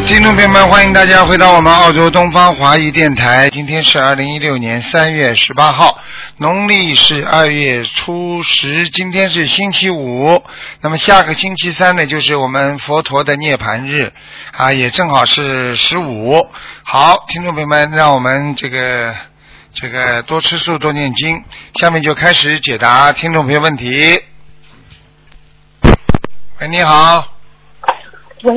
听众朋友们，欢迎大家回到我们澳洲东方华语电台。今天是二零一六年三月十八号，农历是二月初十，今天是星期五。那么下个星期三呢，就是我们佛陀的涅槃日啊，也正好是十五。好，听众朋友们，让我们这个这个多吃素，多念经。下面就开始解答听众朋友问题。喂，你好。喂，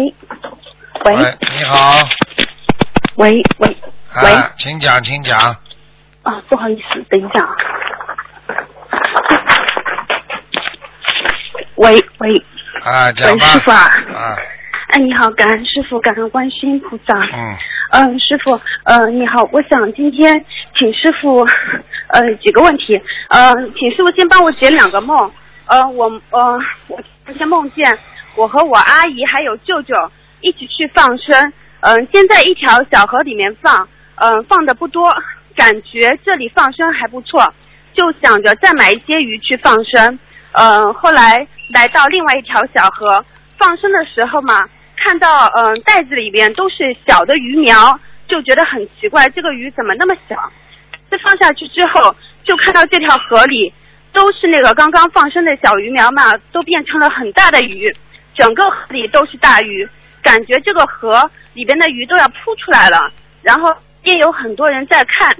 喂，你好。喂，喂，喂，啊，请讲，请讲。啊，不好意思，等一下啊。喂喂，啊，讲喂，吧。师傅啊，啊，哎，你好，感恩师傅，感恩观世音菩萨。嗯，嗯，师傅，呃，你好，我想今天请师傅，呃，几个问题，呃，请师傅先帮我解两个梦，呃，我呃，我之前梦见我和我阿姨还有舅舅一起去放生，嗯、先在一条小河里面放，嗯、放的不多，感觉这里放生还不错，就想着再买一些鱼去放生，嗯、后来来到另外一条小河放生的时候嘛，看到嗯、袋子里面都是小的鱼苗，就觉得很奇怪，这个鱼怎么那么小？这放下去之后，就看到这条河里都是那个刚刚放生的小鱼苗嘛，都变成了很大的鱼，整个河里都是大鱼，感觉这个河里边的鱼都要扑出来了。然后也有很多人在看，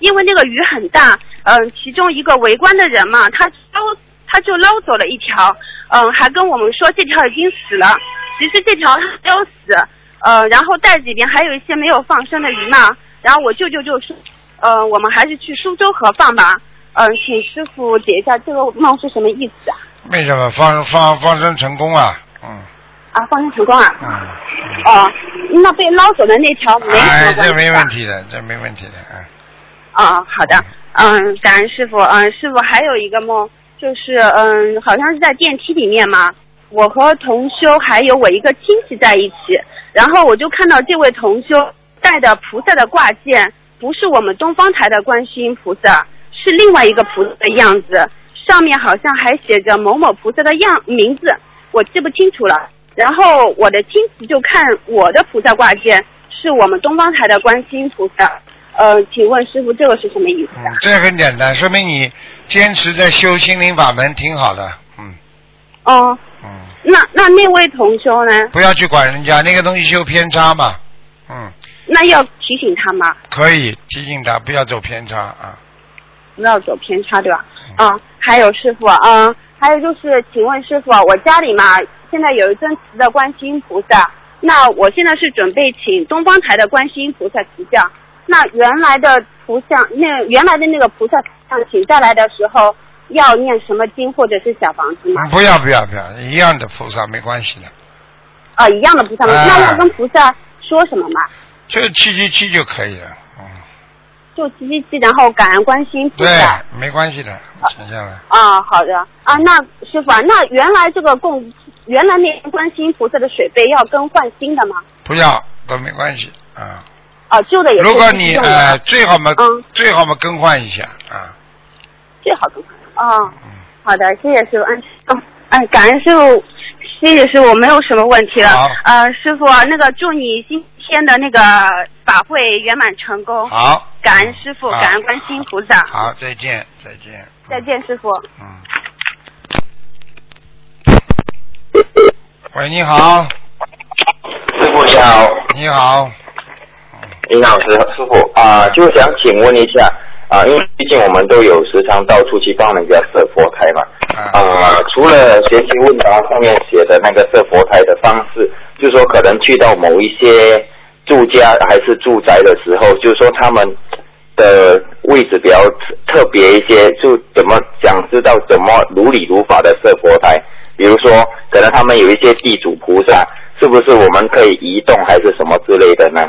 因为那个鱼很大，嗯、其中一个围观的人嘛，他捞他就捞走了一条，嗯、还跟我们说这条已经死了，其实这条没有死，呃，然后袋子里边还有一些没有放生的鱼嘛，然后我舅舅就说，呃，我们还是去苏州河放吧，嗯、请师傅解一下这个梦是什么意思啊？为什么放放放生成功啊？嗯啊，放生成功啊？嗯。哦，那被捞走的那条没什么哎，关系吧这没问题的，这没问题的，啊。啊，好的，嗯，感恩师傅，嗯，师傅还有一个梦，就是嗯，好像是在电梯里面嘛，我和同修还有我一个亲戚在一起，然后我就看到这位同修戴的菩萨的挂件，不是我们东方台的观世音菩萨，是另外一个菩萨的样子，上面好像还写着某某菩萨的样名字，我记不清楚了。然后我的亲戚就看我的菩萨挂件是我们东方台的观世音菩萨，呃，请问师傅这个是什么意思嗯啊？，这很简单，说明你坚持在修心灵法门，挺好的，嗯。哦，嗯，那那那位同修呢？不要去管人家那个东西修偏差嘛，嗯，那要提醒他吗？可以提醒他不要走偏差啊，不要走偏差，对吧？啊，还有师傅，嗯，还有就是，请问师傅，我家里嘛，现在有一尊瓷的观世音菩萨，那我现在是准备请东方台的观世音菩萨提像，那原来的图像，那原来的那个菩萨像请下来的时候，要念什么经或者是小房子吗？嗯不要不要不要，一样的菩萨没关系的，啊，一样的菩萨？哎那要跟菩萨说什么嘛？就七七七就可以了，嗯，就七七七，然后感恩观世音菩对萨。，没关系的，停下来。啊，好的啊，那师傅啊，那原来这个供，原来那观世音菩萨的水杯要更换新的吗？不要都没关系啊。啊，旧的也如果你呃最好嘛，嗯最好嘛更换一下啊。最好更换。啊，嗯，好的，谢谢师傅。嗯，嗯，哎，感恩师傅，谢谢师傅，没有什么问题了好。呃，师傅啊，那个祝你今天的那个法会圆满成功。好。感恩师傅，感恩观世音菩萨。好，再见，再见。再见，师傅。嗯。喂，你好，师傅你好，你好，你好师师傅啊、就想请问一下啊、因为毕竟我们都有时常到处去帮人家设佛台嘛啊、除了学习问答上面写的那个设佛台的方式，就是说可能去到某一些住家还是住宅的时候，就是说他们的位置比较特特别一些，就怎么想知道怎么如理如法的设佛台。比如说，可能他们有一些地主菩萨，是不是我们可以移动还是什么之类的呢？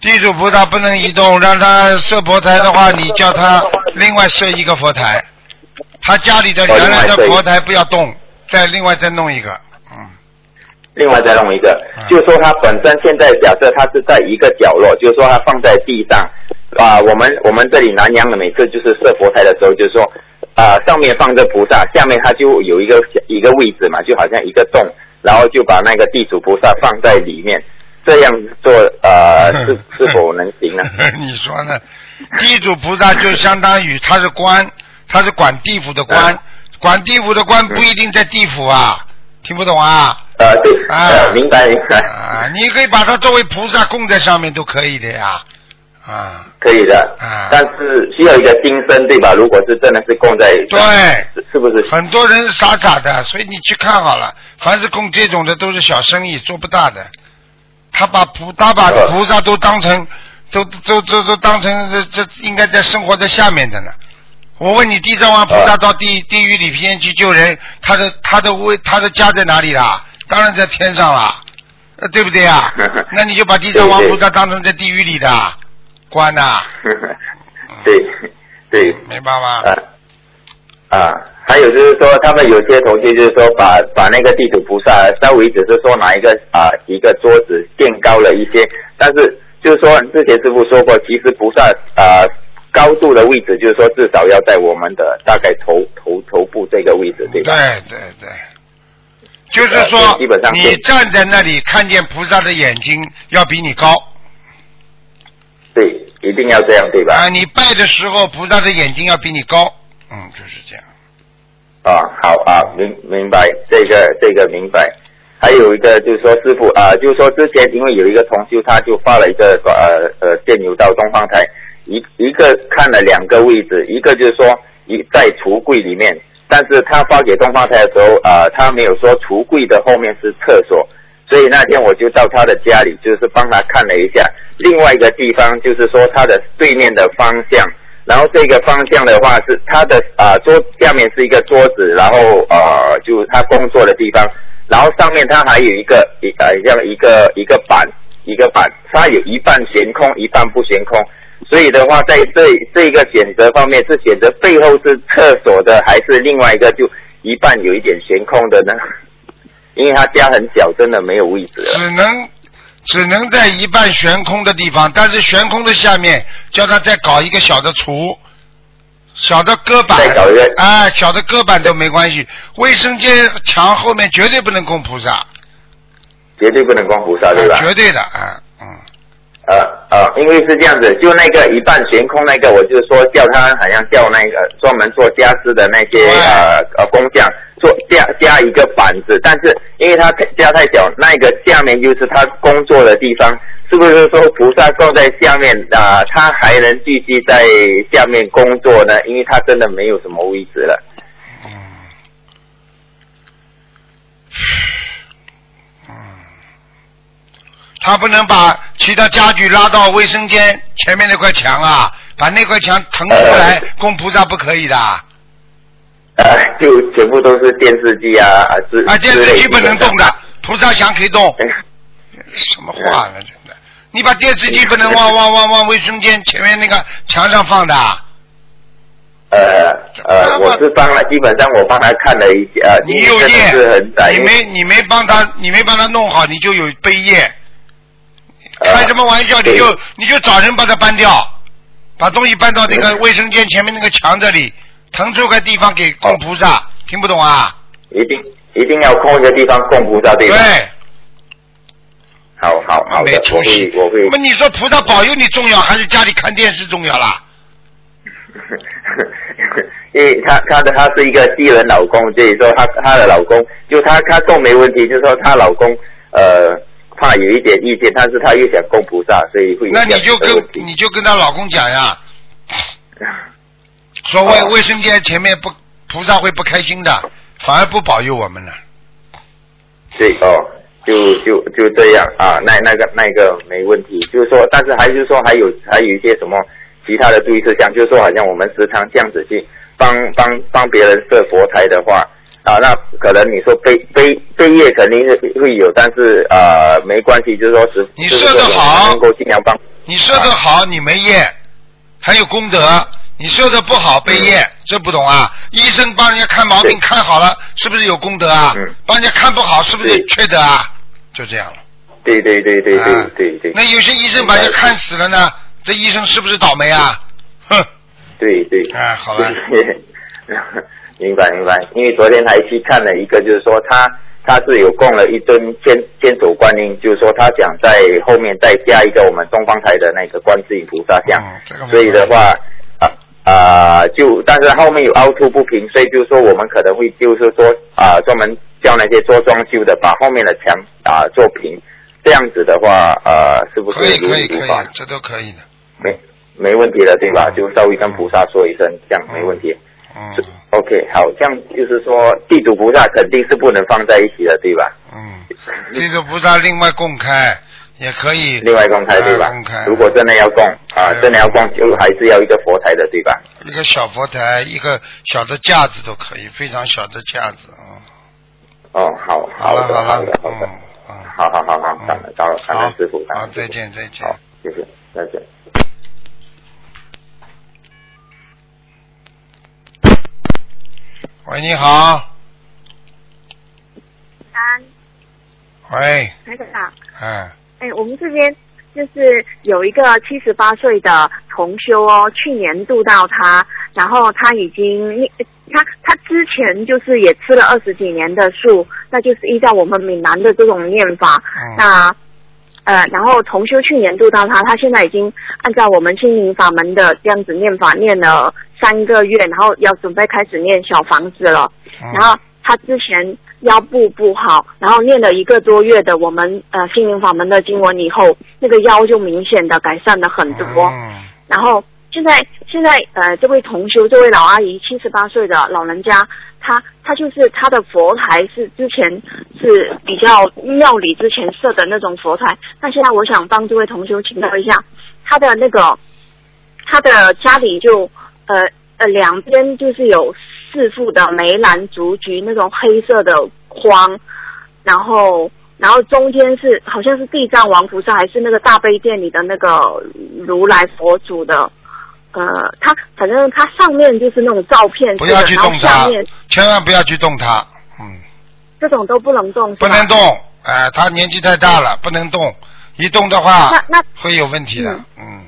地主菩萨不能移动，让他设佛台的话，你叫他另外设一个佛台，他家里的原来的佛台不要动，再另外再弄一个，嗯，另外再弄一个，嗯就是说它本身现在假设它是在一个角落，就是说它放在地上，啊、我们我们这里南洋的每次就是设佛台的时候，就是说，啊、上面放着菩萨，下面它就有一个一个位置嘛，就好像一个洞，然后就把那个地主菩萨放在里面，这样做呃是是否能行呢？你说呢？地主菩萨就相当于他是官，他是管地府的官，嗯管地府的官不一定在地府啊，听不懂啊？呃，对，啊呃，明白明白，啊，你可以把它作为菩萨供在上面都可以的呀，啊，可以的，啊但是需要一个金身对吧？如果是真的是供在对是是不是？很多人傻傻的，所以你去看好了，凡是供这种的都是小生意，做不大的。他把菩他把呃菩萨都当成，都都都都当成这这应该在生活在下面的呢。我问你，地藏王菩萨到地地狱里边去救人，他的他的位他的家在哪里啦？当然在天上啦，呃，对不对啊？那你就把地藏王菩萨当成在地狱里的官呐、对对，明白吗？啊啊，还有就是说，他们有些同学就是说把把那个地主菩萨稍微只是说拿一个啊一个桌子垫高了一些，但是就是说之前师傅说过，其实菩萨啊高度的位置就是说至少要在我们的大概头头头部这个位置，对吧？对对对，就是呃说基本上你站在那里看见菩萨的眼睛要比你高对，一定要这样，对吧？啊！你拜的时候菩萨的眼睛要比你高，嗯，就是这样。啊，好啊，明明白这个这个明白。还有一个就是说，师傅啊，就是说之前因为有一个同修，他就发了一个呃呃电邮到东方台，一一个看了两个位置，一个就是说一在橱柜里面，但是他发给东方台的时候啊、他没有说橱柜的后面是厕所，所以那天我就到他的家里，就是帮他看了一下，另外一个地方就是说他的对面的方向。然后这个方向的话是他的啊、桌下面是一个桌子，然后呃就是他工作的地方，然后上面他还有一个一呃像一个一个板一个板，它有一半悬空，一半不悬空。所以的话，在这这一个选择方面，是选择背后是厕所的，还是另外一个就一半有一点悬空的呢？因为他家很小，真的没有位置了。只能只能在一半悬空的地方，但是悬空的下面叫他再搞一个小的厨，小的搁板哎，小的搁板都没关系。卫生间墙后面绝对不能供菩萨，绝对不能供菩萨，对吧？啊绝对的，啊，嗯，呃呃，因为是这样子，就那个一半悬空那个，我就说叫他好像叫那个专门做家私的那些呃呃工匠做加加一个板子，但是因为他家太小，那个下面就是他工作的地方，是不是说菩萨供在下面啊、他还能继续在下面工作呢？因为他真的没有什么位置了。他不能把其他家具拉到卫生间前面那块墙啊，把那块墙腾出来呃供菩萨不可以的。呃，就全部都是电视机啊啊之啊，电视机不能动的的。，菩萨墙可以动。哎什么话呢？真的，你把电视机不能往往往往卫生间前面那个墙上放的啊。呃呃，我是帮了，基本上我帮他看了一下，呃，你有业你没你没帮他，你没帮他弄好，你就有背业。呃开什么玩笑？你就你就找人把它搬掉，把东西搬到那个卫生间前面那个墙这里，腾出个地方给供菩萨。听不懂啊？一定一定要空一个地方供菩萨，对吧？对，好好好的没，出我息会我会那。你说菩萨保佑你重要，还是家里看电视重要啦？因为她她的她是一个西人老公，所以说她她的老公就她她供没问题，就是说她老公呃怕有一点意见，但是她又想供菩萨，所以会有那你就跟你就跟她老公讲呀，说卫哦卫生间前面不菩萨会不开心的，反而不保佑我们了。对哦，就就就这样啊，那那个那个没问题，就是说，但是还是说还有还有一些什么其他的注意事项，就是说好像我们时常这样子去帮帮帮别人设佛台的话啊，那可能你说背背背业肯定是会有，但是呃没关系，就是说是你设的好能够尽量帮。你设的好，你没业，还有功德；你设的不好，背业，这不懂啊？医生帮人家看毛病看好了，是不是有功德啊嗯？帮人家看不好，是不是缺德啊？就这样了。对对对对对对对。那有些医生把人家看死了呢，这医生是不是倒霉啊？哼。对对。哎，好了。明白明白，因为昨天还去看了一个，就是说他他是有供了一尊千千手观音，就是说他想在后面再加一个我们东方台的那个观世音菩萨像，所以的话啊啊就但是后面有凹凸不平，所以就是说我们可能会就是说啊专门叫那些做装修的把后面的墙啊做平，这样子的话呃是不是可以可以可以，这都可以的，没没问题的对吧？就稍微跟菩萨说一声，这样没问题。嗯，OK，好，这样就是说地主菩萨肯定是不能放在一起的，对吧？嗯，地主菩萨另外公开也可以，另外公开对吧？公开。如果真的要供啊，真的要供，就还是要一个佛台的，对吧？一个小佛台，一个小的架子都可以，非常小的架子啊。哦，好，好了，好了，好的，嗯，好好好好，到了，到了，感恩师傅，好，再见，再见，好，谢谢，再见。喂，你好。三。喂。台长。嗯。哎，我们这边就是有一个七十八岁的同修哦，去年度到他，然后他已经他他之前就是也吃了二十几年的素，那就是依照我们闽南的这种念法。嗯。那呃，然后同修去年度到他，他现在已经按照我们心灵法门的这样子念法念了。三个月，然后要准备开始念小房子了。然后他之前腰部不好，然后念了一个多月的我们呃心灵法门的经文以后，那个腰就明显的改善了很多。然后现在现在呃这位同修这位老阿姨七十八岁的老人家，她她就是她的佛台是之前是比较庙里之前设的那种佛台，那现在我想帮这位同修请教一下，他的那个他的家里就。呃呃，两边就是有四副的梅兰竹菊那种黑色的框，然后然后中间是好像是地藏王菩萨还是那个大悲殿里的那个如来佛祖的，呃，他反正他上面就是那种照片，不要去动它，千万不要去动它，嗯，这种都不能动，不能动，哎，他年纪太大了，不能动，一动的话，那那会有问题的，嗯。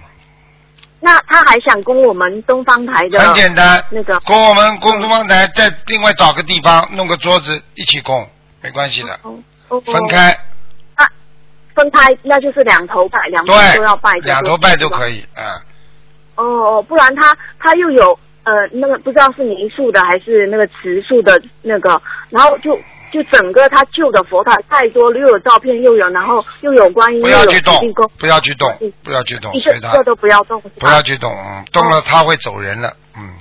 那他还想供我们东方台的？很简单，那个供我们供东方台，再另外找个地方弄个桌子一起供，没关系的。哦，分开。啊，分开那就是两头拜，两头都要拜。两头拜都可以，嗯。哦哦，不然他他又有呃那个不知道是泥塑的还是那个瓷塑的那个，然后就。就整个他旧的佛台太多，又有照片，又有，然后又有观音，不要去动，不要去动，不要去动，一个一个都不要动，不要去动，动了他会走人了，嗯。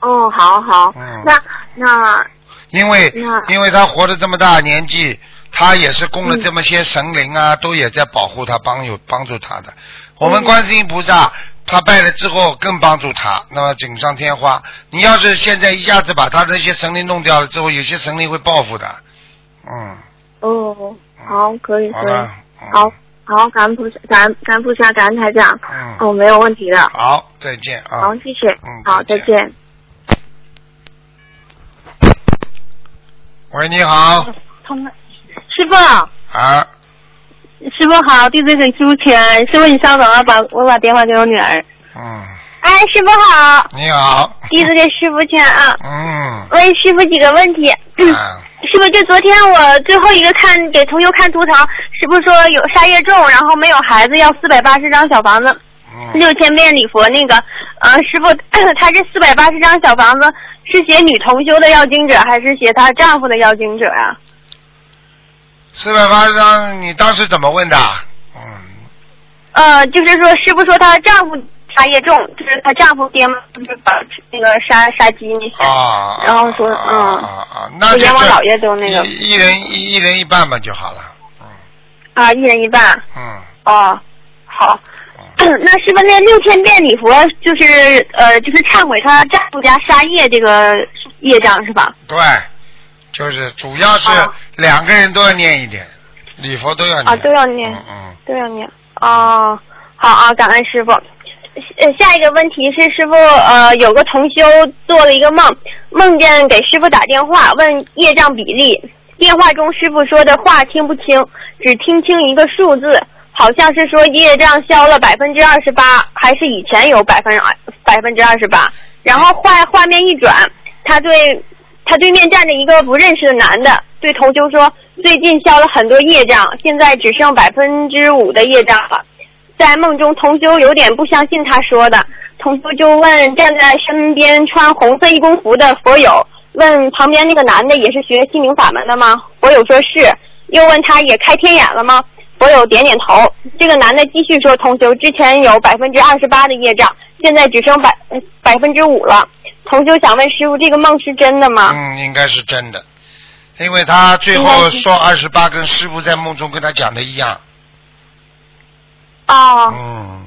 哦，好好，嗯，那那因为因为他活了这么大年纪，他也是供了这么些神灵啊，都也在保护他，帮有帮助他的。我们观世音菩萨。他拜了之后更帮助他，那么锦上添花。你要是现在一下子把他那些神灵弄掉了之后，有些神灵会报复的。嗯。哦，好，可以，可以。好，好，感恩菩萨，感恩感恩菩萨，感恩台长。嗯。哦，没有问题的。好，再见啊。好，谢谢。嗯。好，再见。喂，你好。通了，师傅。啊。师傅好，弟子给师傅请安。师傅你稍等啊，把我把电话给我女儿。嗯。哎，师傅好。你好。弟子给师傅请安啊。嗯。问师傅几个问题。嗯。师傅，就昨天我最后一个看给同学看图腾，师傅说有沙月重，然后没有孩子，要四百八十张小房子，六千遍礼佛那个。呃，师傅，他这四百八十张小房子是写女同修的要经者，还是写她丈夫的要经者啊？四百八十张，你当时怎么问的？嗯。呃，就是说，师傅说她丈夫杀业重，就是她丈夫爹妈就是把那个杀杀鸡那些，然后说嗯，啊啊，那阎王老爷都那个一人一一人一半吧就好了，嗯。啊，一人一半。嗯。哦，好。那师傅，那六千遍礼佛就是呃，就是忏悔她丈夫家杀业这个业障是吧？对。就是主要是两个人都要念一点，礼佛都要念啊，都要念，嗯，都要念哦。好啊，感恩师傅。呃，下一个问题是师傅，呃，有个同修做了一个梦，梦见给师傅打电话问业障比例，电话中师傅说的话听不清，只听清一个数字，好像是说业障消了百分之二十八，还是以前有百分二百分之二十八。然后画画面一转，他对他对面站着一个不认识的男的，对同修说：“最近消了很多业障，现在只剩百分之五的业障了。”在梦中，同修有点不相信他说的，同修就问站在身边穿红色义工服的佛友，问旁边那个男的也是学心灵法门的吗？佛友说是，又问他也开天眼了吗？佛友点点头。这个男的继续说，同修之前有百分之二十八的业障，现在只剩百百分之五了。同修想问师傅，这个梦是真的吗？嗯，应该是真的，因为他最后说二十八，跟师傅在梦中跟他讲的一样。哦。嗯。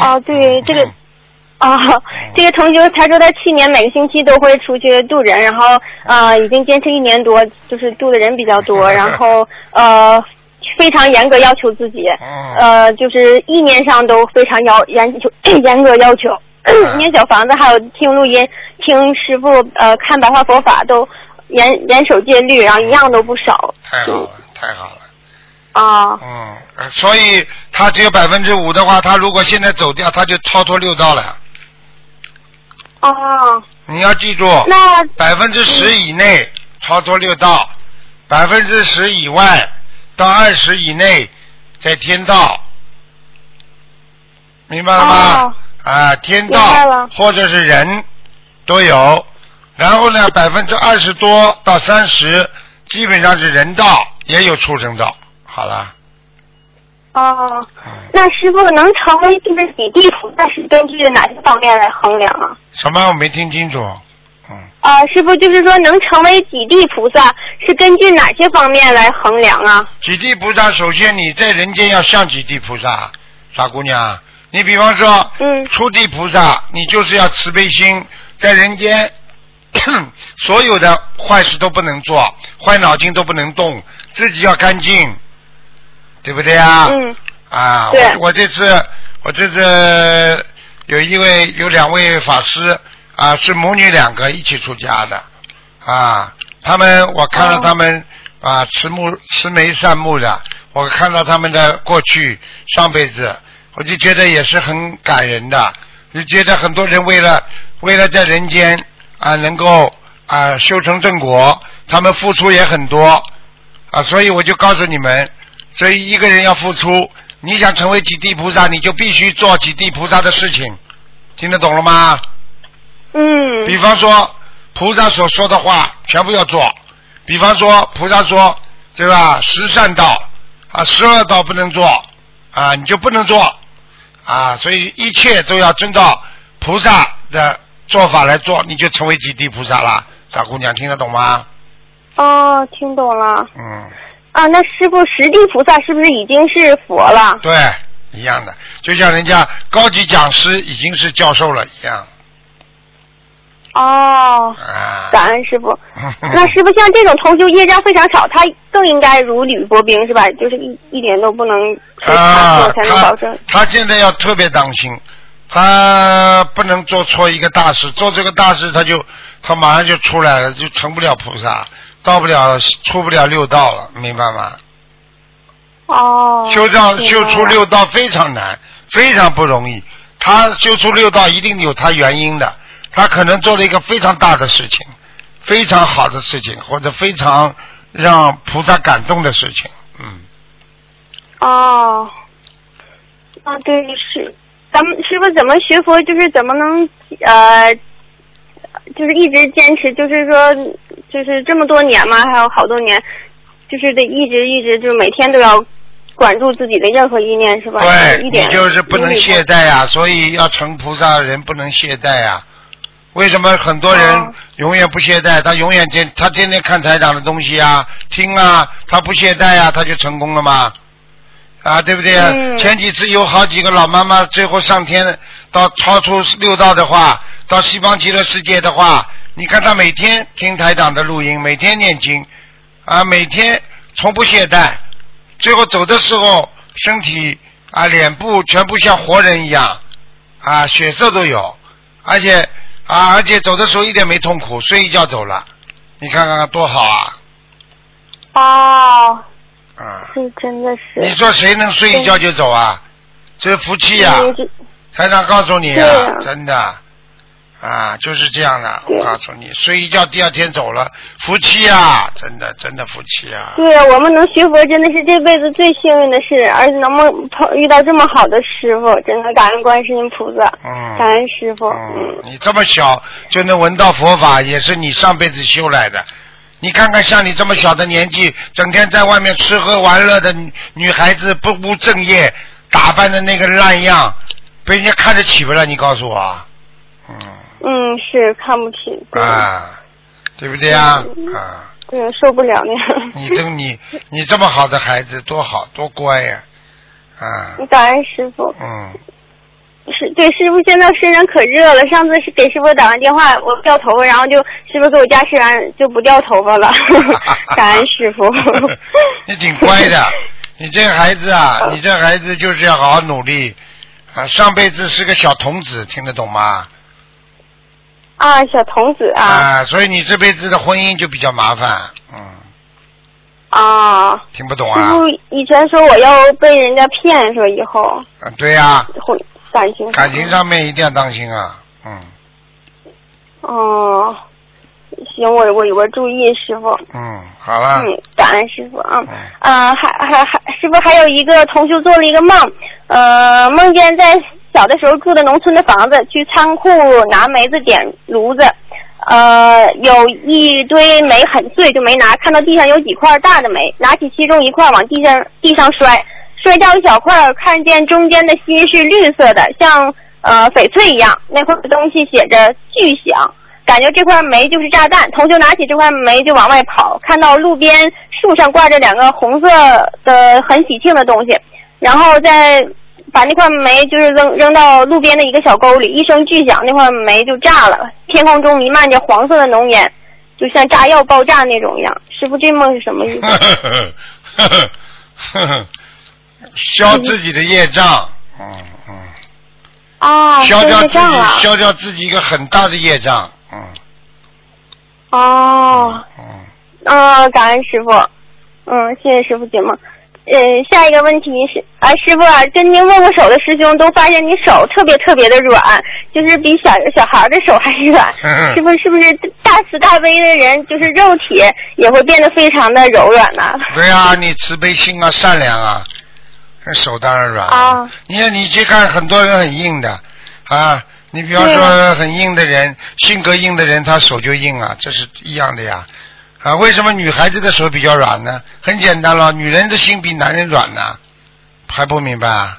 哦，对 这个，哦，这个同学他说他去年每个星期都会出去渡人，然后呃已经坚持一年多，就是渡的人比较多，然后呃非常严格要求自己，呃就是意念上都非常要严求 严格要求，念小房子还有听录音听师傅呃看白话佛法都严严守戒律，然后一样都不少。太好了，太好了。啊。嗯，所以他只有百分之五的话，他如果现在走掉，他就超脱六道了。哦。你要记住，那百分之十以内超脱六道，百分之十以外到二十以内在天道，明白了吗？啊，天道或者是人都有，然后呢，百分之二十多到三十基本上是人道，也有畜生道。好了。哦，那师傅能成为就是几地菩萨是根据哪些方面来衡量啊？什么？我没听清楚。嗯。啊，师傅就是说能成为几地菩萨是根据哪些方面来衡量啊？几地菩萨，首先你在人间要像几地菩萨，傻姑娘。你比方说，嗯，初地菩萨，你就是要慈悲心，在人间 所有的坏事都不能做，坏脑筋都不能动，自己要干净。对不对啊？嗯。啊，我我这次我这次有一位有两位法师啊，是母女两个一起出家的啊。他们我看到他们啊，慈目慈眉善目的，我看到他们的过去上辈子，我就觉得也是很感人的。就觉得很多人为了为了在人间啊能够啊修成正果，他们付出也很多啊，所以我就告诉你们。所以一个人要付出，你想成为几地菩萨，你就必须做几地菩萨的事情，听得懂了吗？嗯。比方说，菩萨所说的话全部要做。比方说，菩萨说，对吧？十善道啊，十二道不能做啊，你就不能做啊。所以一切都要遵照菩萨的做法来做，你就成为极地菩萨了。傻姑娘听得懂吗？哦，听懂了。嗯。啊，那师傅十地菩萨是不是已经是佛了？对，一样的，就像人家高级讲师已经是教授了一样。哦。啊。感恩师傅。那师傅像这种同修业障非常少，他更应该如履薄冰是吧？就是一一点都不能啊，才能保证。他现在要特别当心，他不能做错一个大事，做这个大事他就他马上就出来了，就成不了菩萨。到不了，出不了六道了，明白吗？哦。修道修出六道非常难，非常不容易。他修出六道一定有他原因的，他可能做了一个非常大的事情，非常好的事情，或者非常让菩萨感动的事情，嗯。哦。啊，对，是，咱们师傅怎么学佛，就是怎么能呃。就是一直坚持，就是说，就是这么多年嘛，还有好多年，就是得一直一直，就是每天都要管住自己的任何意念，是吧？对，你就是不能懈怠呀，所以要成菩萨的人不能懈怠呀。为什么很多人永远不懈怠？他永远天他天天看台长的东西啊，听啊，他不懈怠啊，他就成功了吗？啊，对不对？前几次有好几个老妈妈最后上天到超出六道的话。到西方极乐世界的话，你看他每天听台长的录音，每天念经，啊，每天从不懈怠，最后走的时候，身体啊，脸部全部像活人一样，啊，血色都有，而且啊，而且走的时候一点没痛苦，睡一觉走了，你看看多好啊！哦，啊，是真的是。你说谁能睡一觉就走啊？这是福气呀、啊台长告诉你啊，啊。真的啊，就是这样的。我告诉你，睡一觉第二天走了，福气啊、真的真的福气啊。对啊，我们能学佛真的是这辈子最幸运的事，而且能碰碰遇到这么好的师傅，真的感恩观世音菩萨，嗯感恩师傅。嗯嗯，，你这么小就能闻到佛法，也是你上辈子修来的。你看看，像你这么小的年纪，整天在外面吃喝玩乐的女女孩子，不务正业，打扮的那个烂样，被人家看得起不了？你告诉我，嗯，嗯，是看不起，啊，对不对呀？嗯啊，对，受不了那样。你这你 你这么好的孩子，多好多乖呀，啊，你感恩师傅，嗯，是对师傅现在身上可热了。上次是给师傅打完电话，我掉头发，然后就师傅给我加湿完就不掉头发了。感恩师傅。你挺乖的，你这孩子啊，你这孩子就是要好好努力啊！上辈子是个小童子，听得懂吗？啊，小童子啊。啊，所以你这辈子的婚姻就比较麻烦，嗯，啊！听不懂啊？师傅以前说我要被人家骗，说以后。啊，对呀、婚感情感情上面一定要当心啊，嗯。哦，行，我我我注意，师傅。嗯，好了，嗯，感恩师傅啊。嗯。啊，还还还，师傅还有一个同学做了一个梦，呃，梦见在小的时候住的农村的房子，去仓库拿煤子点炉子，呃，有一堆煤很碎，就没拿，看到地上有几块大的煤，拿起其中一块往地上地上摔，摔掉一小块，看见中间的心是绿色的，像呃翡翠一样，那块东西写着巨响。感觉这块煤就是炸弹，同学拿起这块煤就往外跑，看到路边树上挂着两个红色的很喜庆的东西，然后在把那块煤就是扔扔到路边的一个小沟里，一声巨响，那块煤就炸了，天空中弥漫着黄色的浓烟，就像炸药爆炸那种一样。师傅，这梦是什么意思？呵呵呵呵呵呵，消自己的业障，嗯嗯，啊，消掉自己这样了。消掉自己一个很大的业障，嗯哦，嗯，啊，感恩师傅，嗯，谢谢师傅解梦。呃，下一个问题是，啊，师傅啊，跟您握过手的师兄都发现你手特别特别的软，就是比小小孩的手还软。嗯师傅是不是大慈大悲的人，就是肉体也会变得非常的柔软呢？对啊，你慈悲心啊，善良啊，那手当然软了。啊你看，你去看很多人很硬的啊，你比方说很硬的人，性格硬的人，他手就硬啊，这是一样的呀。啊，为什么女孩子的手比较软呢？很简单了，女人的心比男人软呢，还不明白啊？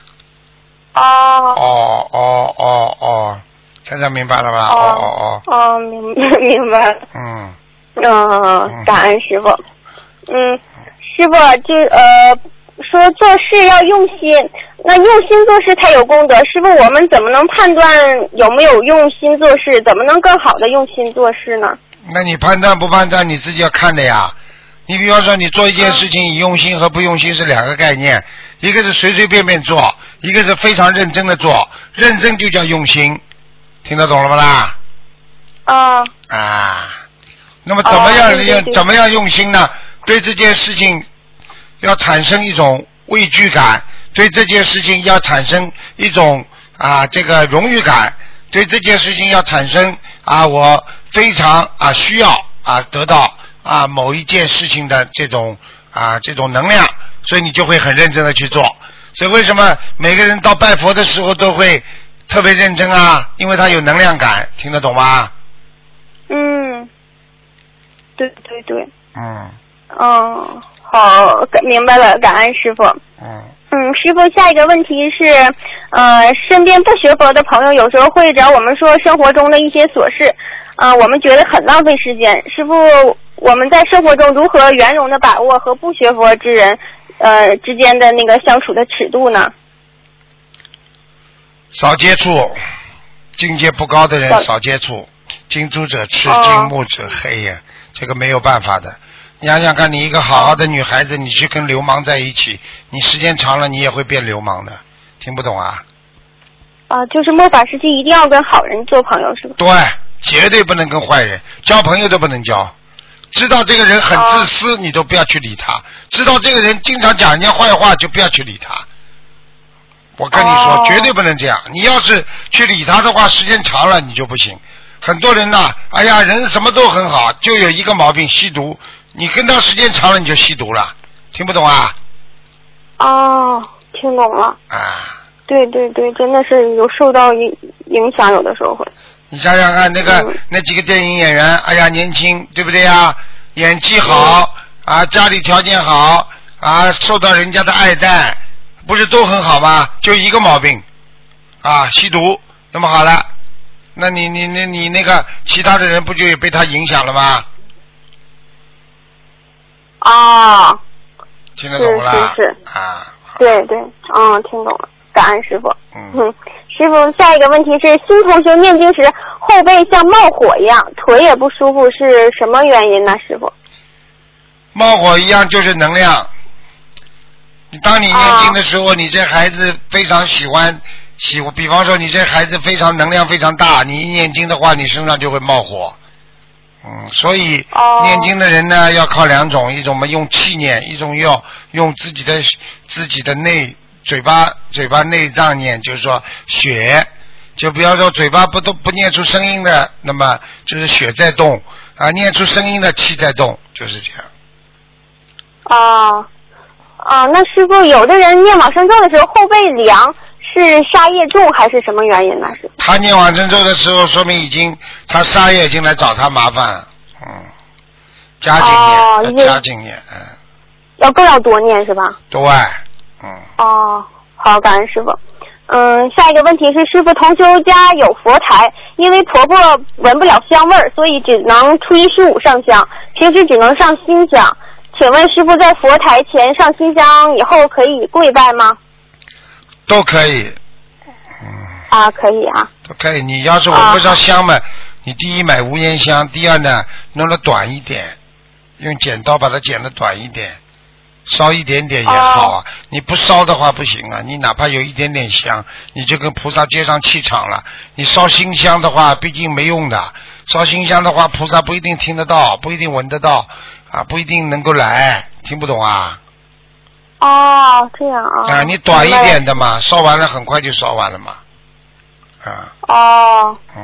哦哦哦哦哦，现在明白了吧？哦哦哦，哦，明明白了。嗯，嗯，感恩师傅。嗯，师傅就呃说做事要用心，那用心做事才有功德。师傅，我们怎么能判断有没有用心做事？怎么能更好的用心做事呢？那你判断不判断你自己要看的呀。你比方说，你做一件事情，你用心和不用心是两个概念，一个是随随便便做，一个是非常认真的做。认真就叫用心，听得懂了吗啦？啊啊，那么怎么样用、怎么样用心呢？对这件事情要产生一种畏惧感，对这件事情要产生一种啊这个荣誉感，对这件事情要产生啊我非常啊需要啊得到啊某一件事情的这种啊这种能量，所以你就会很认真的去做。所以为什么每个人到拜佛的时候都会特别认真啊？因为他有能量感，听得懂吗？嗯，对对对，嗯哦，好，明白了，感恩师傅。嗯。嗯，师傅，下一个问题是，呃，身边不学佛的朋友有时候会找我们说生活中的一些琐事，呃，我们觉得很浪费时间。师傅，我们在生活中如何圆融的把握和不学佛之人，呃之间的那个相处的尺度呢？少接触，境界不高的人少少接触，近朱者赤，哦近墨者黑呀，这个没有办法的。你想想看，你一个好好的女孩子，你去跟流氓在一起，你时间长了，你也会变流氓的。听不懂啊？啊、就是末法时期一定要跟好人做朋友，是吧？对，绝对不能跟坏人交朋友都不能交，知道这个人很自私，你都不要去理他；知道这个人经常讲人家坏话，就不要去理他。我跟你说，绝对不能这样。你要是去理他的话，时间长了你就不行。很多人呐，哎呀，人什么都很好，就有一个毛病，吸毒。你跟他时间长了，你就吸毒了。听不懂啊？哦，听懂了。啊。对对对，真的是有受到影影响，有的时候会。你想想看，那个那几个电影演员，哎呀，年轻，对不对呀？演技好啊，家里条件好啊，受到人家的爱戴，不是都很好吗？就一个毛病啊，吸毒。那么好了，那你你你你那个其他的人不就也被他影响了吗？啊。听得懂了？是是是。啊。对对，嗯，听懂了。感恩师傅。嗯，师傅，下一个问题是：新同学念经时后背像冒火一样，腿也不舒服，是什么原因呢？师傅？冒火一样就是能量。你当你念经的时候，你这孩子非常喜欢喜，比方说你这孩子非常能量非常大，你一念经的话，你身上就会冒火。嗯，所以念经的人呢，要靠两种，一种嘛用气念，一种要用自己的自己的内。嘴巴嘴巴内脏念，就是说血，就比方说嘴巴不都不念出声音的，那么就是血在动啊，念出声音的气在动，就是这样。啊啊，那师傅，有的人念往生咒的时候后背凉，是杀业重还是什么原因呢？是？他念往生咒的时候，说明已经他杀业已经来找他麻烦了，嗯，加紧念，加紧念，嗯。要更要多念是吧？对。嗯哦，好，感恩师傅。嗯，下一个问题是，师傅同修家有佛台，因为婆婆闻不了香味儿，所以只能初一十五上香，平时只能上新香。请问师傅在佛台前上新香以后可以跪拜吗？都可以。嗯。啊，可以啊。都可以。你要是闻不上香嘛，你第一买无烟香，第二呢弄得短一点，用剪刀把它剪得短一点。烧一点点也好啊，你不烧的话不行啊。你哪怕有一点点香，你就跟菩萨接上气场了。你烧新香的话，毕竟没用的。烧新香的话，菩萨不一定听得到，不一定闻得到，啊，不一定能够来。听不懂啊？哦，这样啊。啊，你短一点的嘛，烧完了很快就烧完了嘛。啊。哦。嗯。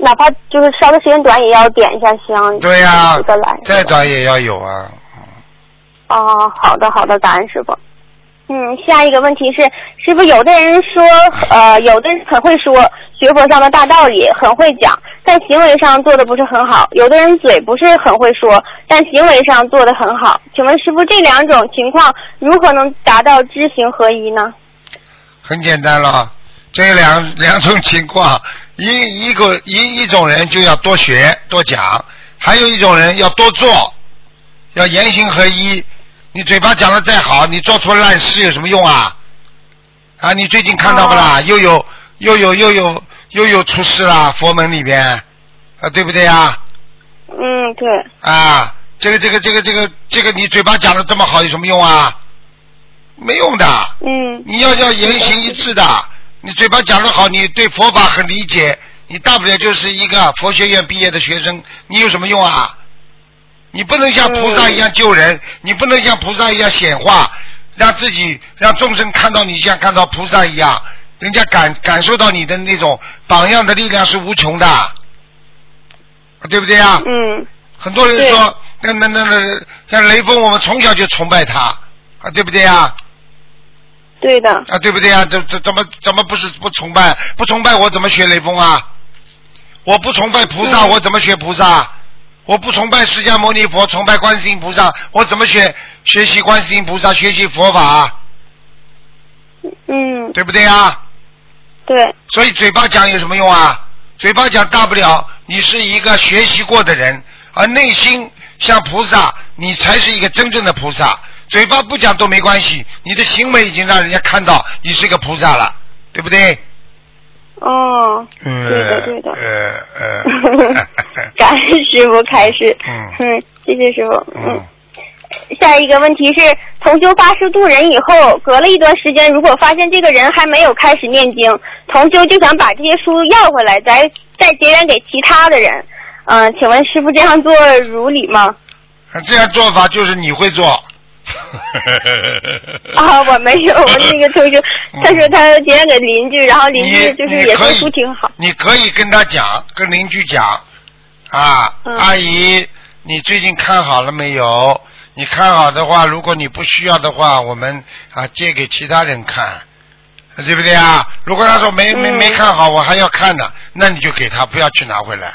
哪怕就是烧的时间短，也要点一下香。对呀。再短也要有啊。哦，好的好的，感恩师傅。嗯，下一个问题是，师傅，有的人说，呃，有的人很会说学佛上的大道理，很会讲，但行为上做的不是很好。有的人嘴不是很会说，但行为上做的很好。请问师傅，这两种情况如何能达到知行合一呢？很简单了，这两两种情况，一一个一一种人就要多学多讲，还有一种人要多做，要言行合一。你嘴巴讲的再好，你做出烂事有什么用啊？啊，你最近看到不啦？又有又有又有又有出事啦，佛门里边啊，对不对呀？嗯，对。啊，这个这个这个这个这个，你嘴巴讲的这么好有什么用啊？没用的。嗯。你要要言行一致的，你嘴巴讲的好，你对佛法很理解，你大不了就是一个佛学院毕业的学生，你有什么用啊？你不能像菩萨一样救人，你不能像菩萨一样显化，让自己让众生看到你像看到菩萨一样，人家感感受到你的那种榜样的力量是无穷的，对不对呀？嗯。很多人说，那那那那像雷锋，我们从小就崇拜他，啊，对不对呀？对的。啊，对不对呀？这这怎么怎么不是不崇拜？不崇拜我怎么学雷锋啊？我不崇拜菩萨，我怎么学菩萨？我不崇拜释迦牟尼佛，崇拜观世音菩萨，我怎么学学习观世音菩萨，学习佛法？嗯。对不对啊？对。所以嘴巴讲有什么用啊？嘴巴讲大不了你是一个学习过的人，而内心像菩萨，你才是一个真正的菩萨。嘴巴不讲都没关系，你的行为已经让人家看到你是个菩萨了，对不对？哦，对的对的，呃呃，感恩师傅开始，嗯，谢谢师傅，嗯，下一个问题是，同修发誓渡人以后，隔了一段时间，如果发现这个人还没有开始念经，同修就想把这些书要回来，再再结缘给其他的人，嗯，请问师傅这样做如理吗？这样做法就是你会做。啊，我没有，我那个同学，他说他今天给邻居，然后邻居就是也说不挺好。你可以跟他讲，跟邻居讲，啊，阿姨，你最近看好了没有？你看好的话，如果你不需要的话，我们啊借给其他人看，对不对啊？如果他说没没没看好，我还要看呢，那你就给他，不要去拿回来。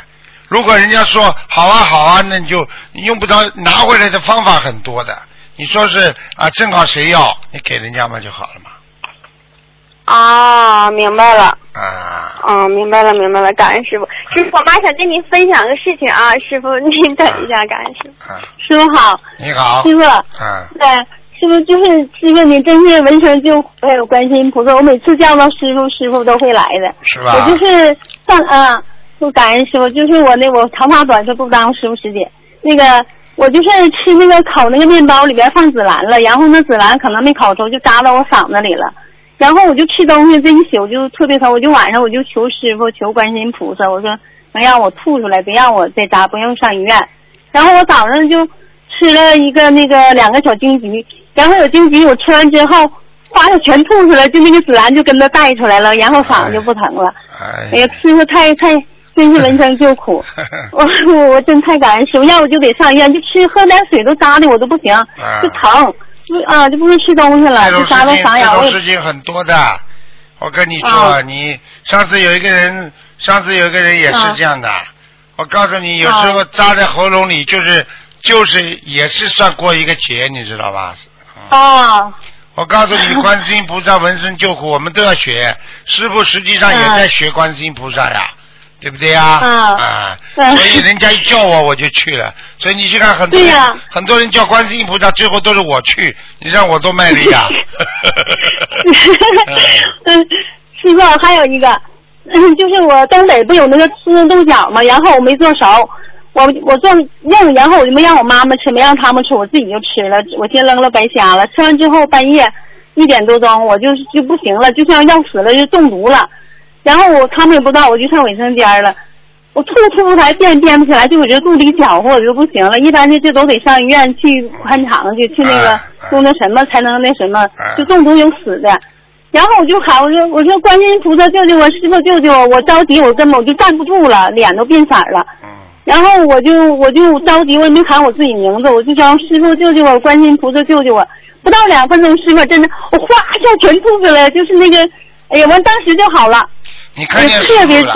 如果人家说好啊好啊，那你就用不着拿回来的方法很多的。你说是啊，正好谁要，你给人家嘛就好了嘛。啊，明白了。啊。嗯，明白了，明白了。感恩师傅，师傅，我妈想跟您分享个事情啊，师傅，您等一下，感恩师傅。师傅好。你好。师傅。嗯。对，师傅就是师傅，你真是闻声就还有观世音菩萨，我每次叫到师傅，师傅都会来的。是吧？我就是上啊，就感恩师傅，就是我那我长话短说，不耽误师傅时间。那个。我就是吃那个烤那个面包里边放紫兰了，然后那紫兰可能没烤熟，就扎到我嗓子里了。然后我就吃东西这一宿就特别疼，我就晚上我就求师傅求观世音菩萨，我说能让我吐出来，别让我再扎，不用上医院。然后我早上就吃了一个那个两个小金桔，然后有金桔我吃完之后，哗就全吐出来，就那个紫兰就跟着带出来了，然后嗓子就不疼了。哎呀，师傅太太。真是闻声救苦，我我我真太感恩师傅，要不就得上医院，就吃喝点水都扎的我都不行，就疼，就啊就不能吃东西了，就扎到嗓眼。这种事情很多的，我跟你说，你上次有一个人，上次有一个人也是这样的，我告诉你，有时候扎在喉咙里，就是就是也是算过一个节，你知道吧？啊。我告诉你，观世音菩萨闻声救苦，我们都要学，师傅实际上也在学观世音菩萨呀。对不对呀？啊，所以人家一叫我我就去了。所以你去看很多人，很多人叫观世音菩萨，最后都是我去。你让我多卖力呀！嗯，师傅还有一个，就是我东北不有那个吃豆角吗？然后我没做熟，我我做硬，然后我就没让我妈妈吃，没让他们吃，我自己就吃了。我先扔了白瞎了。吃完之后半夜一点多钟，我就就不行了，就像要死了，就中毒了。然后我他们也不知道，我就上卫生间了。我吐吐不出来，便便不起来，就我这肚里搅和，我就不行了。一般的这都得上医院去宽肠去，去那个用那什么才能那什么，就中毒有死的。然后我就喊我说我说观音菩萨救救我，师傅救救我，我着急，我根本我就站不住了，脸都变色了。然后我就我就着急，我也没喊我自己名字，我就叫师傅救救我，观音菩萨救救我。不到两分钟，师傅真的我哗一下全吐出来，就是那个，哎呀，完当时就好了。你看见师傅了？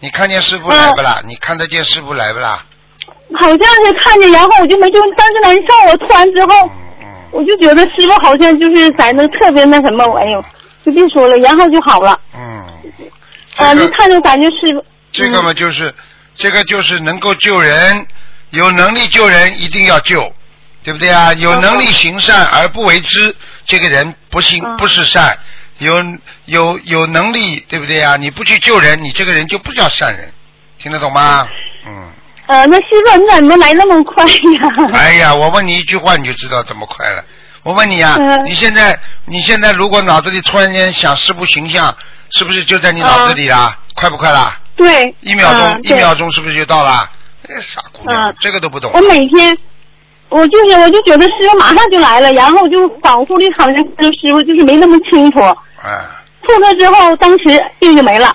你看见师傅来不啦？你看得见师傅来不啦？好像是看见，然后我就没就但是难受。我吐完之后，我就觉得师傅好像就是在那特别那什么，哎呦，就别说了，然后就好了。嗯。啊，就看着感觉师傅。这个嘛，就是这个就是能够救人，有能力救人一定要救，对不对啊？有能力行善而不为之，这个人不行不是善。有有有能力，对不对啊？你不去救人，你这个人就不叫善人，听得懂吗？嗯。呃，那师傅你怎么来那么快呀？哎呀，我问你一句话，你就知道怎么快了。我问你呀，你现在你现在如果脑子里突然间想师傅形象，是不是就在你脑子里啦？快不快啦？对。一秒钟，一秒钟是不是就到了？哎，傻姑娘，这个都不懂。我每天。我就是，我就觉得师傅马上就来了，然后就恍惚的好像跟师傅就是没那么清楚。哎。吐了之后，当时病就没了，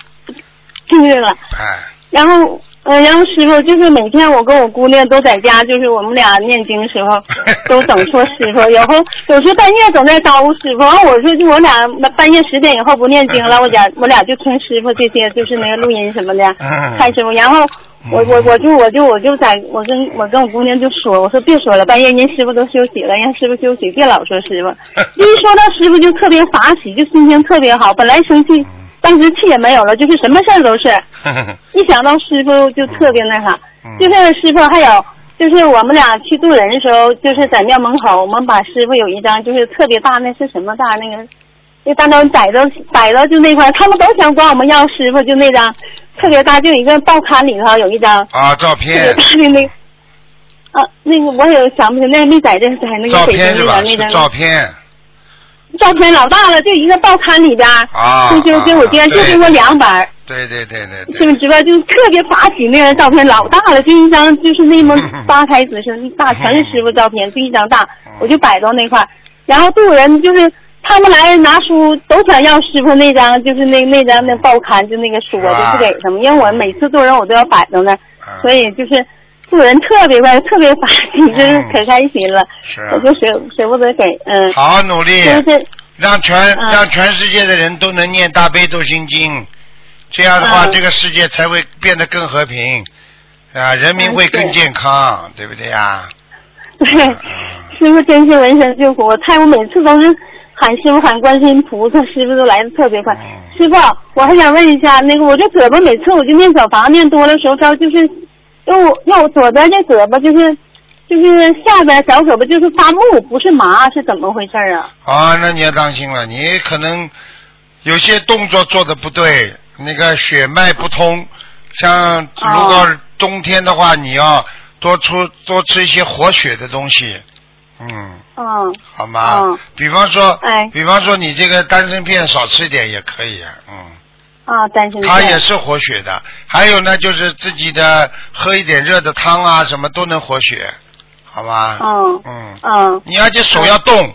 病了。哎。然后，呃，然后师傅就是每天我跟我姑娘都在家，就是我们俩念经的时候 都等说师傅，有时候有时半夜总在招呼师傅。完我说就我俩半夜十点以后不念经了，我俩我俩就听师傅这些就是那个录音什么的，看师傅，然后。我我我就我就我就在我跟我跟我姑娘就说，我说别说了，半夜人师傅都休息了，让师傅休息，别老说师傅。一说到师傅就特别法喜，就心情特别好。本来生气，当时气也没有了，就是什么事儿都是。一想到师傅就特别那啥。就是师傅还有，就是我们俩去渡人的时候，就是在庙门口，我们把师傅有一张就是特别大，那是什么大那个？那大张摆到摆到就那块，他们都想管我们要师傅，就那张。特别大，就一个报刊里头有一张啊照片，特别大的那啊那个我也想不起，那没在这在那个北京那边那张。照片，照片老大了，就一个报刊里边。啊，就就给我爹就给我两本，对对对对对。是不是吧？就特别发喜那张照片，老大了，就一张就是那么 八开始是大，全是师傅照片，就一张大，我就摆到那块儿。然后都有人就是他们来拿书，都想要师傅那张，就是那那张那报刊就那个书，我就不给他们，因为我每次做人我都要摆到那，所以就是做人特别快，特别法喜，就是可开心了。是。我就舍舍不得给，嗯。好好努力。就是。让全让全世界的人都能念大悲咒心经，这样的话，这个世界才会变得更和平，啊，人民会更健康，对不对呀？对，师傅真是闻声救苦，我猜我每次都是喊师傅喊观世音菩萨，师傅都来的特别快。师傅，我还想问一下，那个我这胳膊每次我就念小房念多的时候，他就是右右左边这胳膊就是。就是下边小胳膊就是发木，不是麻，是怎么回事啊？啊，那你要当心了，你可能有些动作做的不对，那个血脉不通。像如果冬天的话，你要多出多吃一些活血的东西。嗯。嗯。好吗？嗯。比方说。哎。比方说，你这个丹参片少吃一点也可以。嗯。啊，丹参片。它也是活血的。还有呢，就是自己的喝一点热的汤啊，什么都能活血。好吧，嗯嗯嗯，你而且手要动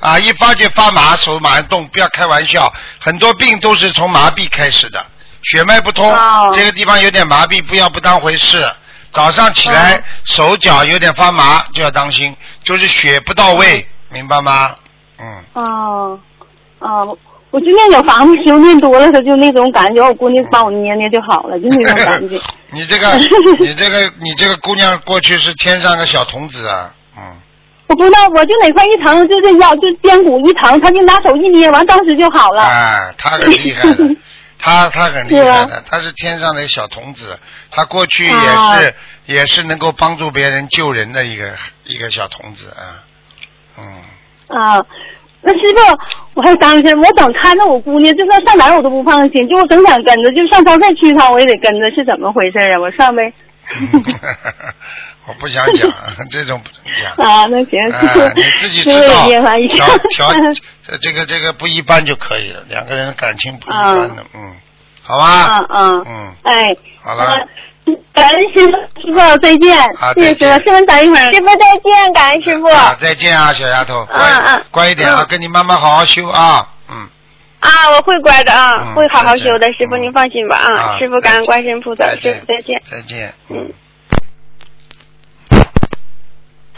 啊，一发觉发麻，手马上动，不要开玩笑。很多病都是从麻痹开始的，血脉不通，这个地方有点麻痹，不要不当回事。早上起来手脚有点发麻，就要当心，就是血不到位，明白吗？嗯。哦，哦。我就那小房子修念多了，他就那种感觉，我姑娘帮我捏捏就好了，就那种感觉。你这个，你这个，你这个姑娘过去是天上个小童子啊，嗯。我不知道，我就哪块一疼，就这腰，就肩骨一疼，他就拿手一捏，完当时就好了。哎，他可厉害的，他他很厉害的，他是天上的小童子，他过去也是也是能够帮助别人救人的一个一个小童子啊，嗯。啊。那师傅，我还担心，我等看着我姑娘，就算上哪我都不放心，就我总想跟着，就上超市去一趟，我也得跟着，是怎么回事啊？我上呗。我不想讲 这种不能讲。啊，那行，你自己知道，调调 这个这个不一般就可以了，两个人感情不一般的，嗯，好吧。嗯嗯。嗯。哎。好了。感恩师傅，师傅再见。谢谢师傅，师傅等一会儿。师傅再见，感恩师傅。再见啊，小丫头。嗯嗯。乖一点啊，跟你妈妈好好修啊。嗯。啊，我会乖的啊，会好好修的，师傅您放心吧啊。师傅感恩观世音菩萨，师傅再见。再见。嗯。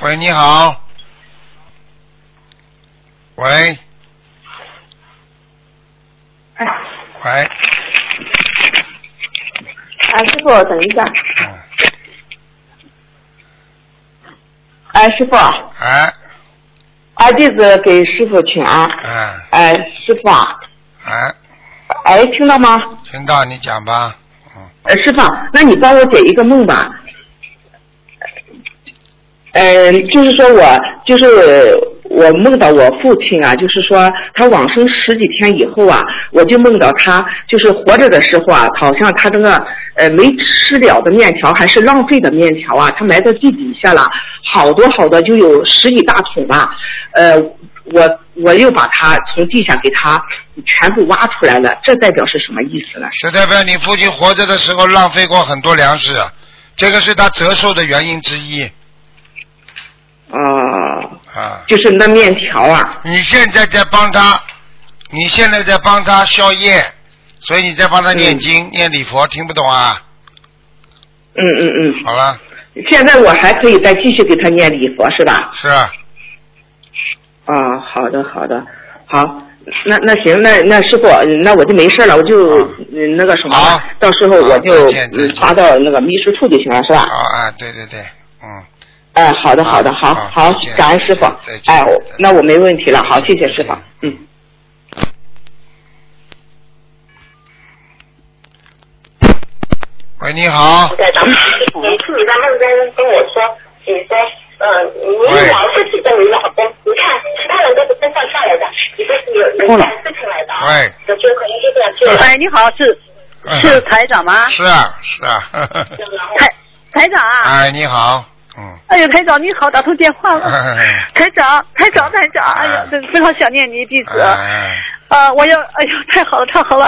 喂，你好。喂。哎。喂。哎，师傅，等一下。嗯。哎，师傅。哎。二弟子给师傅请安。嗯。哎，师傅啊。哎。哎，听到吗？听到，你讲吧。嗯。呃，师傅，那你帮我解一个梦吧。呃，就是说我就是。我梦到我父亲啊，就是说他往生十几天以后啊，我就梦到他就是活着的时候啊，好像他这个呃没吃了的面条还是浪费的面条啊，他埋在地底下了，好多好多就有十几大桶吧，呃，我我又把它从地下给他全部挖出来了，这代表是什么意思呢？这代表你父亲活着的时候浪费过很多粮食，这个是他折寿的原因之一。哦，啊，就是那面条啊。你现在在帮他，你现在在帮他消业，所以你在帮他念经、念礼佛，听不懂啊？嗯嗯嗯。好了。现在我还可以再继续给他念礼佛，是吧？是啊。啊，好的好的，好，那那行，那那师傅，那我就没事了，我就那个什么，到时候我就发到那个秘书处就行了，是吧？啊啊，对对对，嗯。哎，好的，好的，好，好，感恩师傅。哎，那我没问题了，好，谢谢师傅。嗯。喂，你好。在咱们你去你在梦中跟我说，你说，呃，你老是记得你老公，你看其他人都是身上下来的，你都是有有干事情来的。喂。就可能就这样。哎，你好，是是台长吗？是啊，是啊。台台长啊。哎，你好。嗯，哎呀，台长你好，打通电话了。台长，台长，台长，哎。呀，真非常想念你弟子。呃，我要，哎呦，太好了，太好了！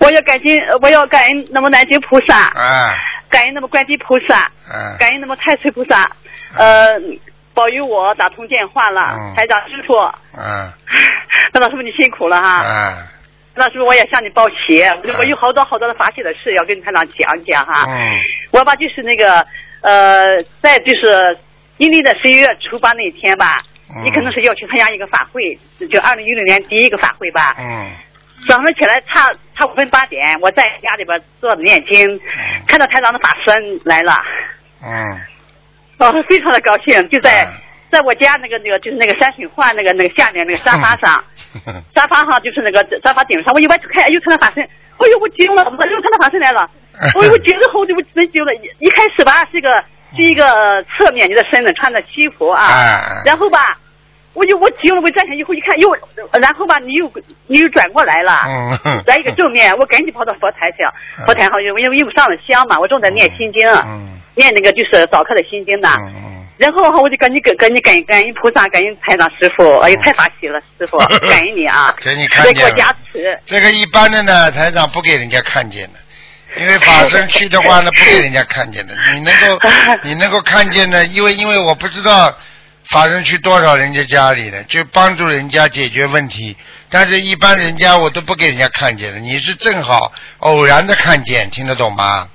我要感激，我要感恩那么南京菩萨，哎，感恩那么观世菩萨，嗯感恩那么太岁菩萨，呃，保佑我打通电话了，嗯。台长师傅，嗯 那老师傅你辛苦了哈，嗯那师傅我也向你报喜，我我有好多好多的法喜的事要跟台长讲讲哈，嗯我把就是那个呃，在就是阴历的十一月初八那一天吧，嗯你可能是要去参加一个法会，就二零一六年第一个法会吧。嗯早上起来差差五分八点，我在家里边坐着念经，看到台长的法身来了，嗯哦，非常的高兴，就在、在我家那个那个就是那个山水画那个那个下面那个沙发上，沙发上就是那个沙发顶上，我一歪头看，哎呦，看到法身，哎呦，我惊了，我说哎呦，看到法身来了，哎呦，我觉得后就我真惊了，一一开始吧是一个是一个侧面你的身子穿着西服啊，啊。然后吧。我就我惊了，我站起来以后一看，又然后吧，你又你又转过来了，嗯。来一个正面，我赶紧跑到佛台去，佛台上因为因为上了香嘛，我正在念心经，嗯。念那个就是早课的心经呢。然后哈，我就赶紧跟赶紧感恩感恩菩萨，感恩台长师傅，哎呀太法喜了，师傅，感恩你啊，给你看再给我。加持。这个一般的呢，台长不给人家看见的，因为法身去的话呢，不给人家看见的。你能够你能够看见呢，因为因为我不知道法身去多少人家家里呢，就帮助人家解决问题。但是，一般人家我都不给人家看见的。你是正好偶然的看见，听得懂吗？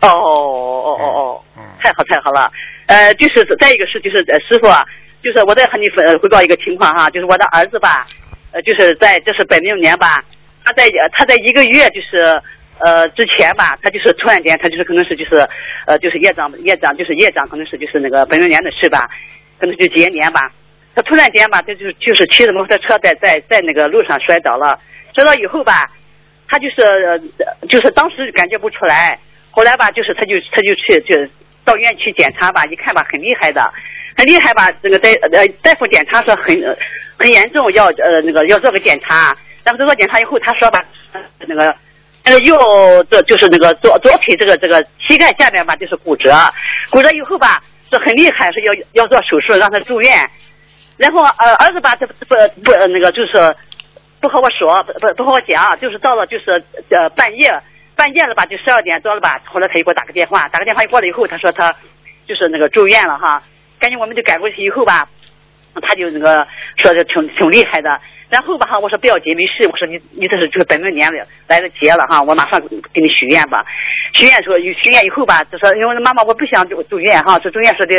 哦哦哦哦哦，嗯太好太好了。呃，就是再一个是就是呃师傅啊，就是我再和你呃汇报一个情况哈，就是我的儿子吧，呃，就是在这是本命年吧，他在呃他在一个月就是呃之前吧，他就是突然间他就是可能是就是呃就是业障业障就是业障可能是就是那个本命年的事吧，可能就结年吧。他突然间吧，他就就是骑着摩托车在在在那个路上摔倒了，摔倒以后吧，他就是呃就是当时感觉不出来，后来吧就是他就他就去就到医院去检查吧，一看吧很厉害的，很厉害吧，这个大呃大夫检查说很很严重，要呃那个要做个检查，然后做个检查以后他说吧那个。呃，右这就是那个左左腿这个这个膝盖下面吧，就是骨折，骨折以后吧是很厉害，是要要做手术，让他住院。然后呃儿子吧，这不不那个就是不和我说，不不不和我讲，就是到了就是呃半夜半夜了吧，就十二点多了吧，后来他又给我打个电话，打个电话过来以后，他说他就是那个住院了哈，赶紧我们就赶过去以后吧，他就那个说的挺挺厉害的。然后吧哈，我说不要紧，没事。我说你你这是这个本命年了来了劫了哈，我马上给你许愿吧。许愿说许愿以后吧，就说因为妈妈我不想住住院哈，说住院说的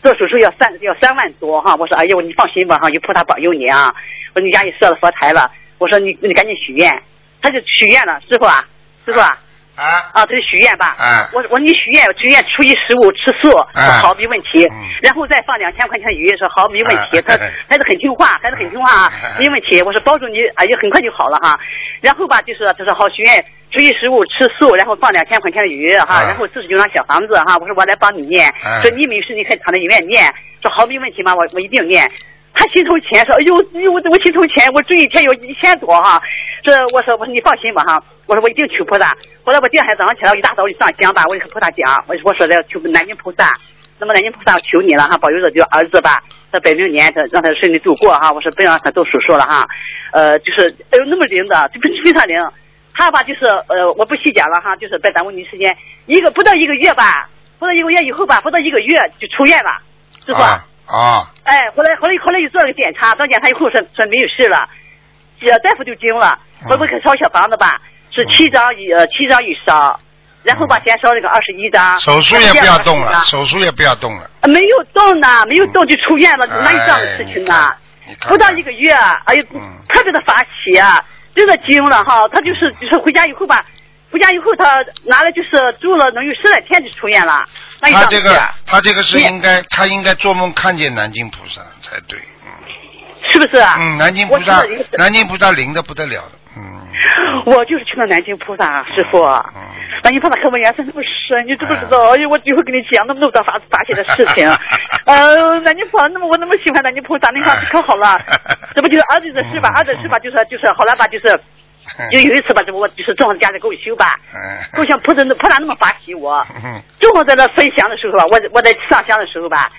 做手术要三要三万多哈。我说哎呦你放心吧哈，有菩萨保佑你啊。我说你家也设了佛台了，我说你你赶紧许愿。他就许愿了，师傅啊，师傅啊。啊啊，他就许愿吧。啊我我说你许愿，许愿初一十五吃素，啊说好没问题。然后再放两千块钱的鱼，说好没问题。他孩子很听话，孩子很听话啊，没问题。我说保证你，哎呀，很快就好了哈。然后吧，就是他说好许愿，初一十五吃素，然后放两千块钱的鱼哈，啊然后四十九张小房子哈。我说我来帮你念，啊说你没事你可以躺在医院念，说好没问题嘛，我我一定念。他心头钱说，哎呦，我我心头钱，我住一天有一千多哈。这我说我说你放心吧哈，我说我一定求菩萨。后来我第二天早上起来，我一大早就上香吧，我就和菩萨讲，我我说的求南京菩萨，那么南京菩萨求你了哈，保佑着这儿子吧，他本命年他让他顺利度过哈，我说不要让他做手术了哈，呃，就是哎呦那么灵的，就非常灵。他吧就是呃我不细讲了哈，就是别耽误你时间，一个不到一个月吧，不到一个月以后吧，不到一个月就出院了，师傅。啊啊哎，后来后来后来又做了个检查，做检查以后说说没有事了，这大夫就惊了，说我可烧小房子吧，是七张一呃七张一烧，然后把先烧了个二十一张，手术也不要动了，手术也不要动了。没有动呢，没有动就出院了，哪有这样的事情呢？不到一个月，哎呦，特别的发喜啊，真的惊了哈，他就是就是回家以后吧。回家以后，他拿了就是住了能有十来天就出院了。他这个他这个是应该他应该做梦看见南京菩萨才对。是不是啊？嗯，南京菩萨南京菩萨灵的不得了的。嗯 我就是去了南京菩萨师傅，南京菩萨和我缘分那么深，你知不知道？哎呀，我以后跟你讲那么多发发现的事情。呃，南京菩萨那么我那么喜欢南京菩萨，你看可好了，这不就是儿子的事吧？儿子的事吧，就是就是好了吧，就是 就有一次吧，这不我就是正好家里给我修吧，够像菩萨菩萨那么发起我，正好在那分享的时候吧，我我在上香的时候吧。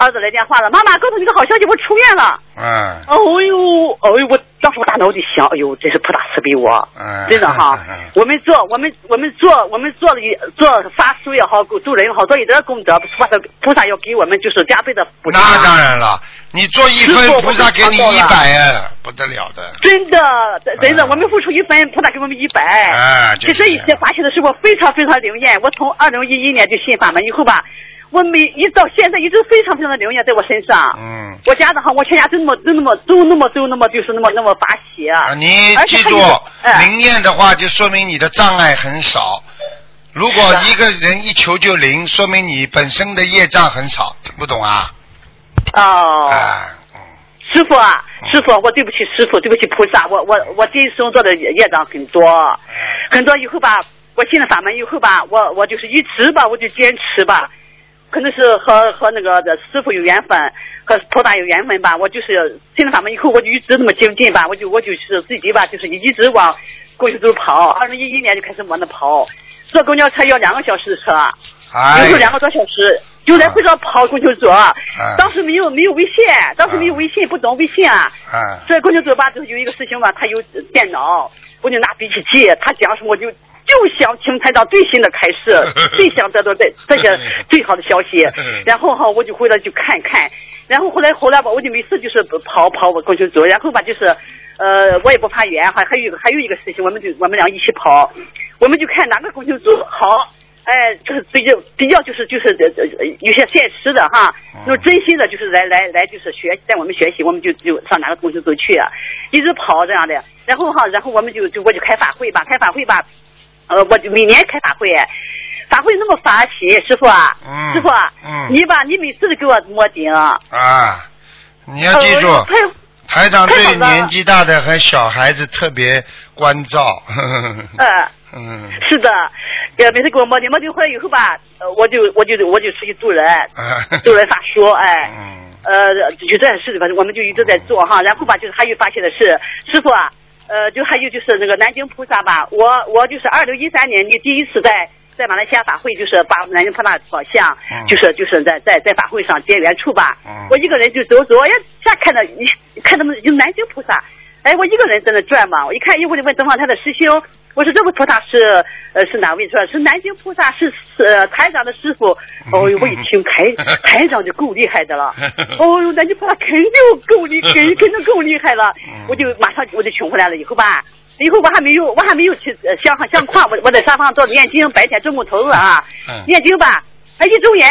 儿子来电话了，妈妈，告诉你个好消息，我出院了。嗯。哦呦，哦呦，我当时我大脑就想，哎呦，真是菩萨慈悲我，嗯。真的哈。我们做，我们我们做，我们做了一做法术也好，做人也好，做一点功德，菩萨菩萨要给我们就是加倍的补偿。那当然了，你做一分，菩萨给你一百啊，不得了的。真的，真的，我们付出一分，菩萨给我们一百。哎，其实一些发现的时候非常非常灵验。我从二零一一年就信法门以后吧。我每一到现在一直非常非常的灵验在我身上。嗯。我家的哈，我全家都那么都那么都那么都那么就是那么那么发喜。啊，你记住，灵验的话就说明你的障碍很少。如果一个人一求就灵，说明你本身的业障很少，听不懂啊？哦。啊。师傅啊，师傅，我对不起师傅，对不起菩萨，我我我这一生做的业障很多，很多以后吧，我进了法门以后吧，我我就是一直吧，我就坚持吧。可能是和和那个师傅有缘分，和菩萨有缘分吧。我就是进了法门以后，我就一直那么精进吧。我就我就是自己吧，就是一直往公修组跑。二零一一年就开始往那跑，坐公交车要两个小时的车，有时候两个多小时，就来回着跑公修组。当时没有没有微信，当时没有微信，不懂微信啊。这公修组吧，就是有一个事情吧，他有电脑，我就拿笔记记，他讲什么我就。就想听台长最新的开始，最想得到这这些 最好的消息。然后哈，我就回来就看看。然后后来后来吧，我就每次就是跑跑我过去走。然后吧，就是呃，我也不怕远哈。还有一个还有一个事情，我们就我们俩一起跑，我们就看哪个公交组好。哎，就是比较比较就是就是有些现实的哈，就真心的，就是来来来就是学带我们学习，我们就就上哪个公交组去，一直跑这样的。然后哈，然后我们就就我就开法会吧，开法会吧。呃，我就每年开法会，法会那么发起，师傅啊，师傅啊，你把你每次都给我摸顶啊，你要记住，台长对年纪大的和小孩子特别关照。嗯嗯，是的，呃，每次给我摸顶，摸顶回来以后吧，呃，我就我就我就出去助人，助人法术，哎，呃，就这样事反正我们就一直在做哈，然后吧，就是还有发现的是，师傅啊。呃，就还有就是那个南京菩萨吧，我我就是二零一三年你第一次在在马来西亚法会，就是把南京菩萨宝像，就是就是在在在法会上结缘处吧，我一个人就走走，哎，瞎看到你看他们有南京菩萨，哎，我一个人在那转嘛，我一看，一会就问东方台的师兄。我说这位菩萨是呃是哪位？说是南京菩萨是是台长的师傅。哦呦，我一听台台长就够厉害的了。哦呦，南京菩萨肯定够厉，肯肯定够厉害了。我就马上我就请回来了。以后吧，以后我还没有我还没有去相相框，我我在沙发上坐着念经，白天中午头啊，念经吧，哎一睁眼。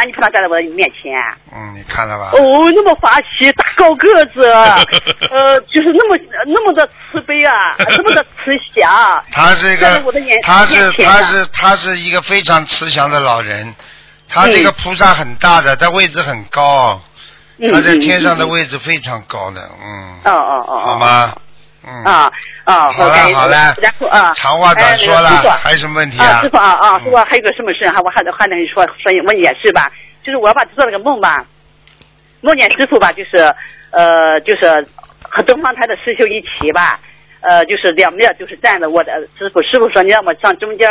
那你菩萨站在我的面前，嗯，你看了吧？哦，那么滑稽，大高个子，呃，就是那么那么的慈悲啊，那么的慈祥。他是一个，他是他是他是一个非常慈祥的老人，他这个菩萨很大的，他位置很高，他在天上的位置非常高的，嗯。哦哦哦。好吗？嗯啊啊，好了好了，然后啊，长话短说了，还有什么问题啊？师傅啊啊，师傅还有个什么事哈？我还得还得说说问也是吧？就是我吧做了个梦吧，梦见师傅吧，就是呃就是和东方台的师兄一起吧，呃就是两面就是站着我的师傅，师傅说你让我上中间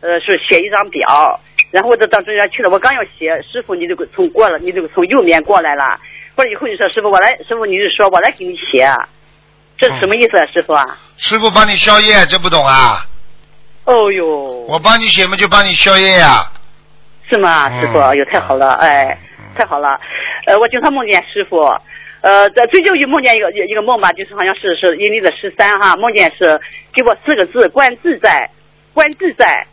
呃是写一张表，然后我就到中间去了，我刚要写，师傅你就从过了，你就从右面过来了，过来以后你说师傅我来，师傅你就说我来给你写。这是什么意思啊，师傅啊？师傅帮你消业，这不懂啊？哦呦！我帮你写嘛，就帮你消业呀。是吗，师傅？哎呦，太好了，哎，太好了。呃，我经常梦见师傅，呃，在最近又梦见一个一个梦吧，就是好像是是阴历的十三哈，梦见是给我四个字“观自在”，观自在，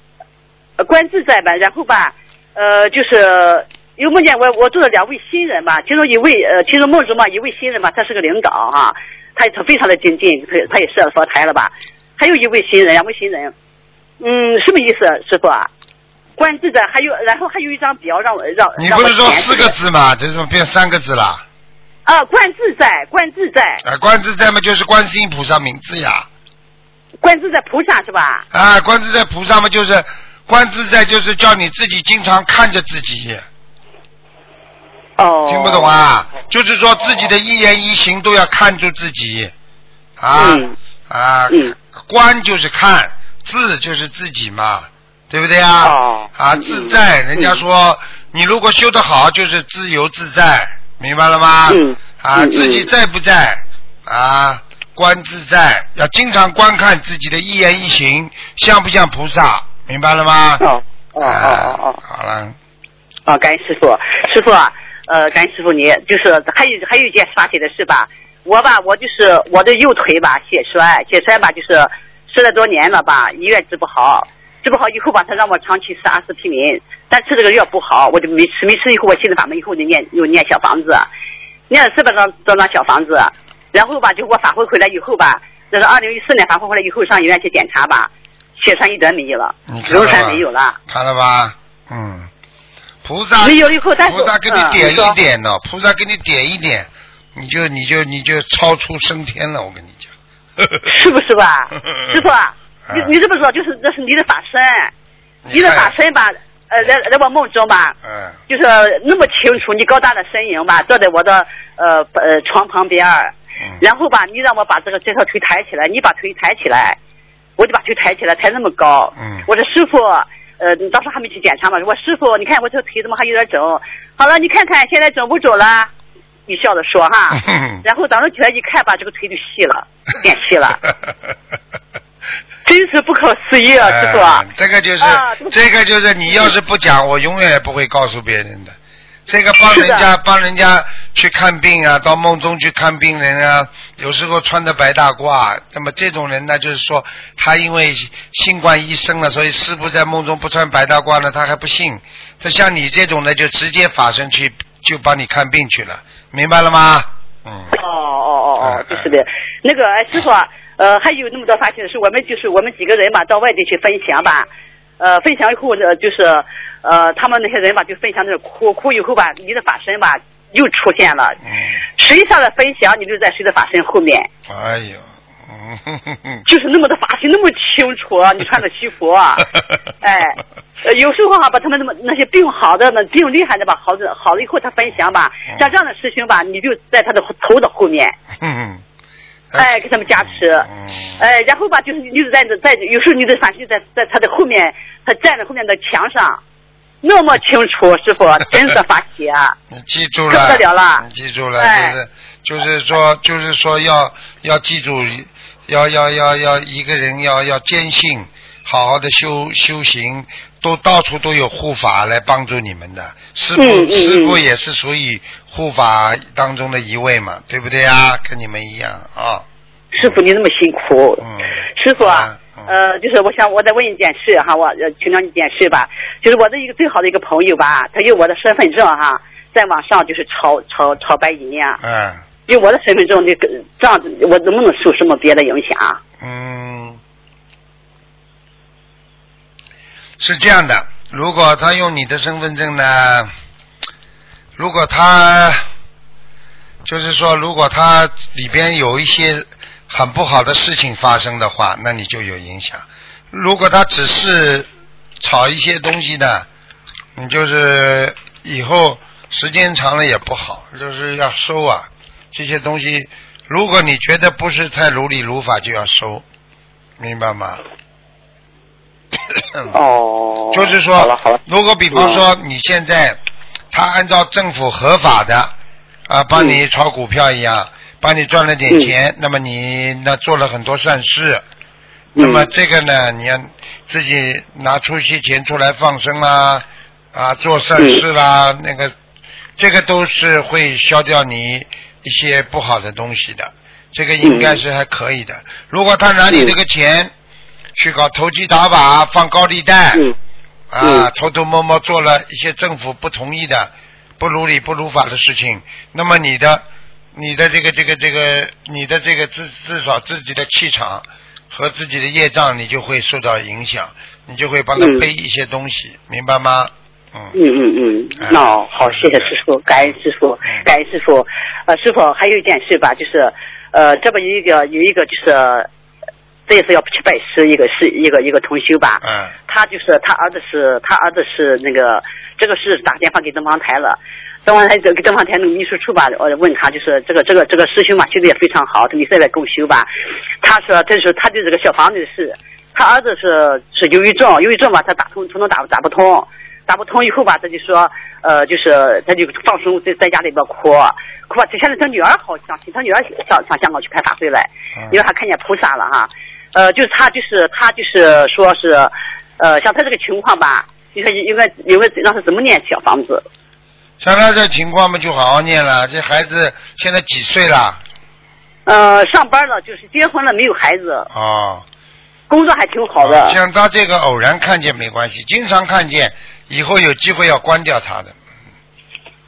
观自在吧。然后吧，呃，就是又梦见我我住了两位新人吧，其中一位呃，其中梦中嘛一位新人嘛，他是个领导哈。他他非常的精进，他他也设了佛台了吧？还有一位新人，两位新人，嗯，什么意思，师傅啊？观自在，还有然后还有一张表让我让你不是说四个字吗？这种变三个字了。啊，观自在，观自在。啊，观自在嘛，就是观世音菩萨名字呀。观自在菩萨是吧？啊，观自在菩萨嘛，就是观自在，就是叫你自己经常看着自己。哦，听不懂啊？就是说自己的一言一行都要看住自己，啊啊，观就是看，自就是自己嘛，对不对啊？啊，自在，人家说你如果修得好，就是自由自在，明白了吗？嗯。啊，自己在不在啊？观自在，要经常观看自己的一言一行，像不像菩萨？明白了吗？哦哦哦哦哦。好了。啊，感谢师傅，师傅啊，呃，感恩师傅你，就是还有还有一件发现的事吧，我吧，我就是我的右腿吧，血栓，血栓吧，就是十来多年了吧，医院治不好，治不好以后吧，他让我长期吃阿司匹林，但吃这个药不好，我就没吃，没吃以后，我心里法门以后就念又念小房子，念了四百张多张小房子，然后吧，就给我返回回来以后吧，这是二零一四年返回回来以后上医院去检查吧，血栓一点没有了，瘤栓没有了，看了吧？嗯。菩萨没有以后，但菩萨给你点一点呢，菩萨给你点一点，你就你就你就超出升天了，我跟你讲。是不是吧，师傅？你你知不知道？就是这是你的法身，你的法身吧？呃，在在我梦中吧，嗯，就是那么清楚，你高大的身影吧，坐在我的呃呃床旁边然后吧，你让我把这个这条腿抬起来，你把腿抬起来，我就把腿抬起来，抬那么高。嗯，我说师傅。呃，你当时还没去检查嘛，我师傅，你看我这个腿怎么还有点肿？好了，你看看现在肿不肿了？你笑着说哈，然后当时起来一看吧，这个腿就细了，变细了，真是不可思议啊，师傅。这个就是，这个就是你要是不讲，我永远也不会告诉别人的。这个帮人家帮人家去看病啊，到梦中去看病人啊，有时候穿着白大褂，那么这种人呢，就是说他因为新冠医生了，所以师傅在梦中不穿白大褂呢，他还不信。他像你这种呢，就直接法身去就帮你看病去了，明白了吗？嗯。哦哦哦哦，就是的。那个师傅，呃，还有那么多发现，是我们就是我们几个人嘛，到外地去分享吧。呃，分享以后呢，就是呃，他们那些人吧，就分享那哭哭以后吧，你的法身吧又出现了。嗯。谁上的分享，你就在谁的法身后面。哎呦，嗯。就是那么的法身那么清楚，你穿着西服，哎，有时候哈把他们那么那些病好的那病厉害的吧，好的好了以后他分享吧，像这样的师兄吧，你就在他的头的后面。嗯。哎，给他们加持，哎，然后吧，就是你在在有时候你的反就在在他的后面，他站在后面的墙上，那么清楚，师傅 真是发喜啊！你 记住了，不得了了，你记住了，就是就是说就是说要要记住，要要要要一个人要要坚信，好好的修修行，都到处都有护法来帮助你们的。师傅师傅也是属于。护法当中的一位嘛，对不对啊？跟你们一样啊。师傅，你那么辛苦。嗯。师傅啊，呃，就是我想我再问一件事哈，我请教你一件事吧，就是我的一个最好的一个朋友吧，他用我的身份证哈，在网上就是炒炒炒白银呀。嗯。用我的身份证，这个这样子，我能不能受什么别的影响？嗯。是这样的，如果他用你的身份证呢？如果他就是说，如果他里边有一些很不好的事情发生的话，那你就有影响。如果他只是炒一些东西呢，你就是以后时间长了也不好，就是要收啊这些东西。如果你觉得不是太如理如法，就要收，明白吗？哦，就是说，如果比方说你现在。他按照政府合法的啊，帮你炒股票一样，帮你赚了点钱，那么你那做了很多善事，那么这个呢，你要自己拿出些钱出来放生啦，啊，做善事啦，那个这个都是会消掉你一些不好的东西的，这个应该是还可以的。如果他拿你这个钱去搞投机打把，放高利贷。啊，偷偷摸摸做了一些政府不同意的、不如理不如法的事情，那么你的、你的这个、这个、这个、你的这个至至少自己的气场和自己的业障，你就会受到影响，你就会帮他背一些东西，明白吗？嗯嗯嗯嗯，那好，谢谢师傅，感恩师傅，感恩师傅。呃，师傅还有一件事吧，就是呃，这边有一个有一个就是。这也是要去拜师，一个是一个一个同修吧。嗯。他就是他儿子是，他儿子是那个，这个是打电话给东方台了。东方台给东方台那个秘书处吧，我问他就是这个这个这个师兄嘛，修的也非常好，你现在共修吧。他说这是他对这个小房子的事，他儿子是是忧郁症，忧郁症吧，他打通通通打打不通。打不通以后吧，他就说，呃，就是他就放松在在家里边哭，哭吧。现在他女儿好相信，他女儿上上香港去开法会来，因为他看见菩萨了哈。呃，就是他就是他就是说是，呃，像他这个情况吧，你说应该应该让他怎么念小房子？像他这情况嘛，就好好念了。这孩子现在几岁了？呃，上班了，就是结婚了，没有孩子。哦。工作还挺好的。像他这个偶然看见没关系，经常看见，以后有机会要关掉他的，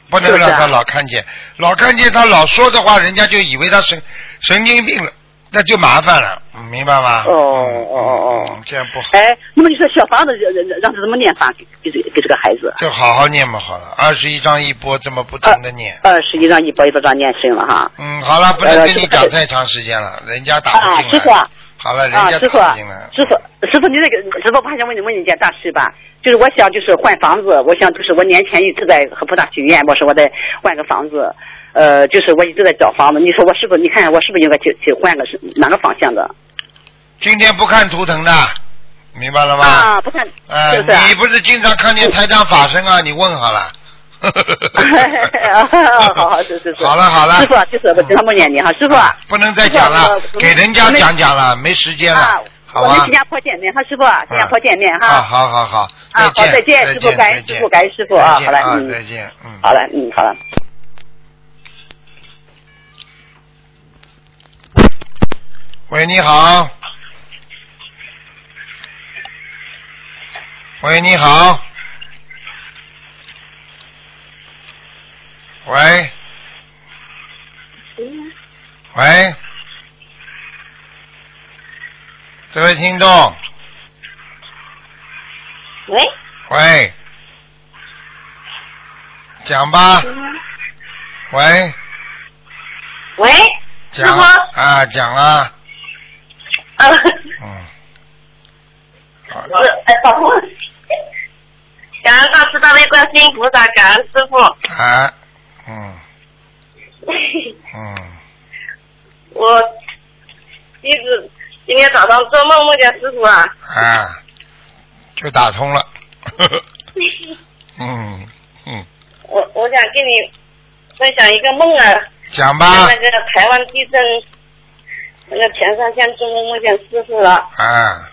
不能让他老看见，老看见他老说的话，人家就以为他神神经病了，那就麻烦了，明白吗？哦哦哦哦，这样不好。哎，那么你说小房子让让让他怎么念法给给这给这个孩子？就好好念嘛，好了，二十一章一波，这么不停的念。二十一章一波一波章念深了哈。嗯，好了，不能跟你讲太长时间了，人家打不进来。啊，师傅。好了，人家师傅，师傅，师傅，你那个师傅，我还想问你问你一件大事吧？就是我想就是换房子，我想就是我年前一直在和菩萨许愿，我说我得换个房子，呃，就是我一直在找房子。你说我是不是？你看我是不是应该去去换个是哪个方向的？今天不看图腾的，明白了吗？啊，不看。呃，你不是经常看见台长法身啊？你问好了。好好是是是。好了好了。师傅，就是我经常梦见你哈，师傅。不能再讲了，给人家讲讲了，没时间了，好吧？我们新加坡见面哈，师傅，新加坡见面哈。啊，好好好。啊，好，再见，师傅，感恩师傅，感恩师傅啊，好了，嗯，再见，嗯，好了，嗯，好了。喂，你好。喂，你好。喂，喂，这位听众，喂，喂，讲吧，喂，喂，讲。啊，讲啊，啊，嗯，好，是哎，保护，感恩大慈大悲观世音菩萨，感恩师傅，啊。嗯，嗯，我一直今天早上做梦梦见师傅啊，啊，就打通了，嗯嗯，我我想跟你分享一个梦啊，讲吧，那个台湾地震，那个前三天做梦梦见师傅了，啊，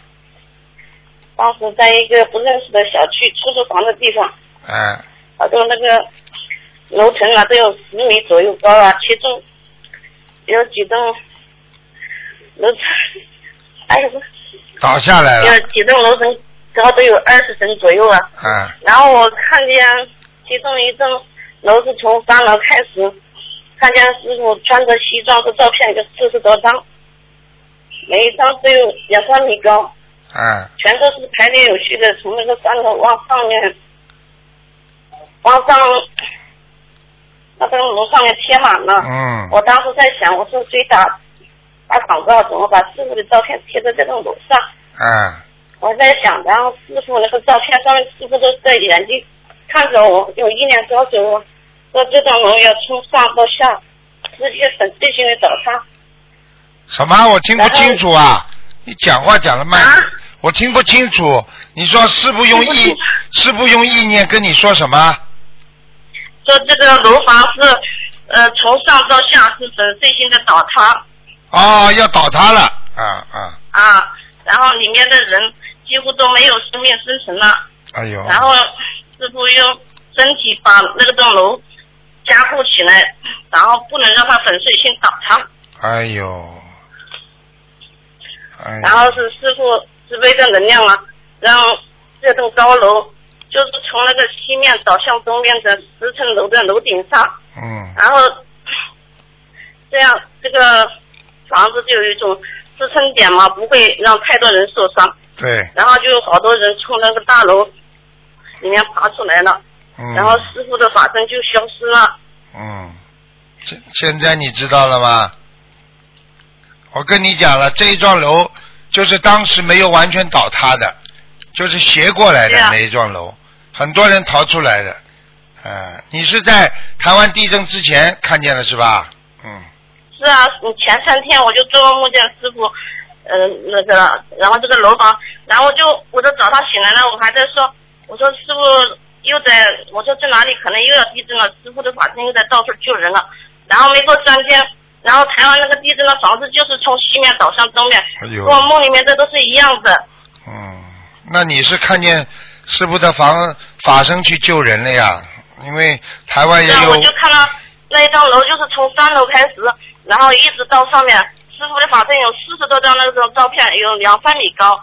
当时在一个不认识的小区出租房的地方，啊，好多那个。楼层啊都有十米左右高啊，其中有几栋楼层，哎呀，倒下来了。有几栋楼层高都有二十层左右啊。嗯。然后我看见其中一栋楼是从三楼开始，看见师傅穿着西装的照片有四十多张，每一张都有两三米高。嗯。全都是排列有序的，从那个三楼往上面，往上。那个楼上面贴满了，嗯，我当时在想，我说谁打打广告，怎么把师傅的照片贴在这栋楼上？嗯，我在想，然后师傅那个照片上面师傅都在眼睛看着我，有一念招着我，说这栋楼要从上到下直接粉最新的倒塌。什么？我听不清楚啊！你讲话讲的慢，我听不清楚。你说师傅用意，师傅用意念跟你说什么？说这个楼房是，呃，从上到下是粉碎性的倒塌。哦，要倒塌了，啊啊。啊，然后里面的人几乎都没有生命生存了。哎呦。然后师傅用身体把那个栋楼加固起来，然后不能让它粉碎性倒塌。哎呦。哎。然后是师傅慈悲的能量啊，让这栋高楼。就是从那个西面倒向东面的十层楼的楼顶上，嗯，然后这样这个房子就有一种支撑点嘛，不会让太多人受伤。对。然后就有好多人从那个大楼里面爬出来了，嗯，然后师傅的法身就消失了。嗯，现现在你知道了吗？我跟你讲了，这一幢楼就是当时没有完全倒塌的，就是斜过来的那一幢楼。很多人逃出来的，嗯，你是在台湾地震之前看见的是吧？嗯。是啊，前三天我就做梦梦见师傅，呃，那个，然后这个楼房，然后就我就早上醒来了，我还在说，我说师傅又在我说在哪里可能又要地震了，师傅的法身又在到处救人了。然后没过三天，然后台湾那个地震的房子就是从西面倒向东面，跟我梦里面这都是一样的。嗯，那你是看见师傅的房法身去救人了呀？因为台湾也有。我就看到那一幢楼，就是从三楼开始，然后一直到上面，师傅的法身有四十多张那种照片，有两三米高，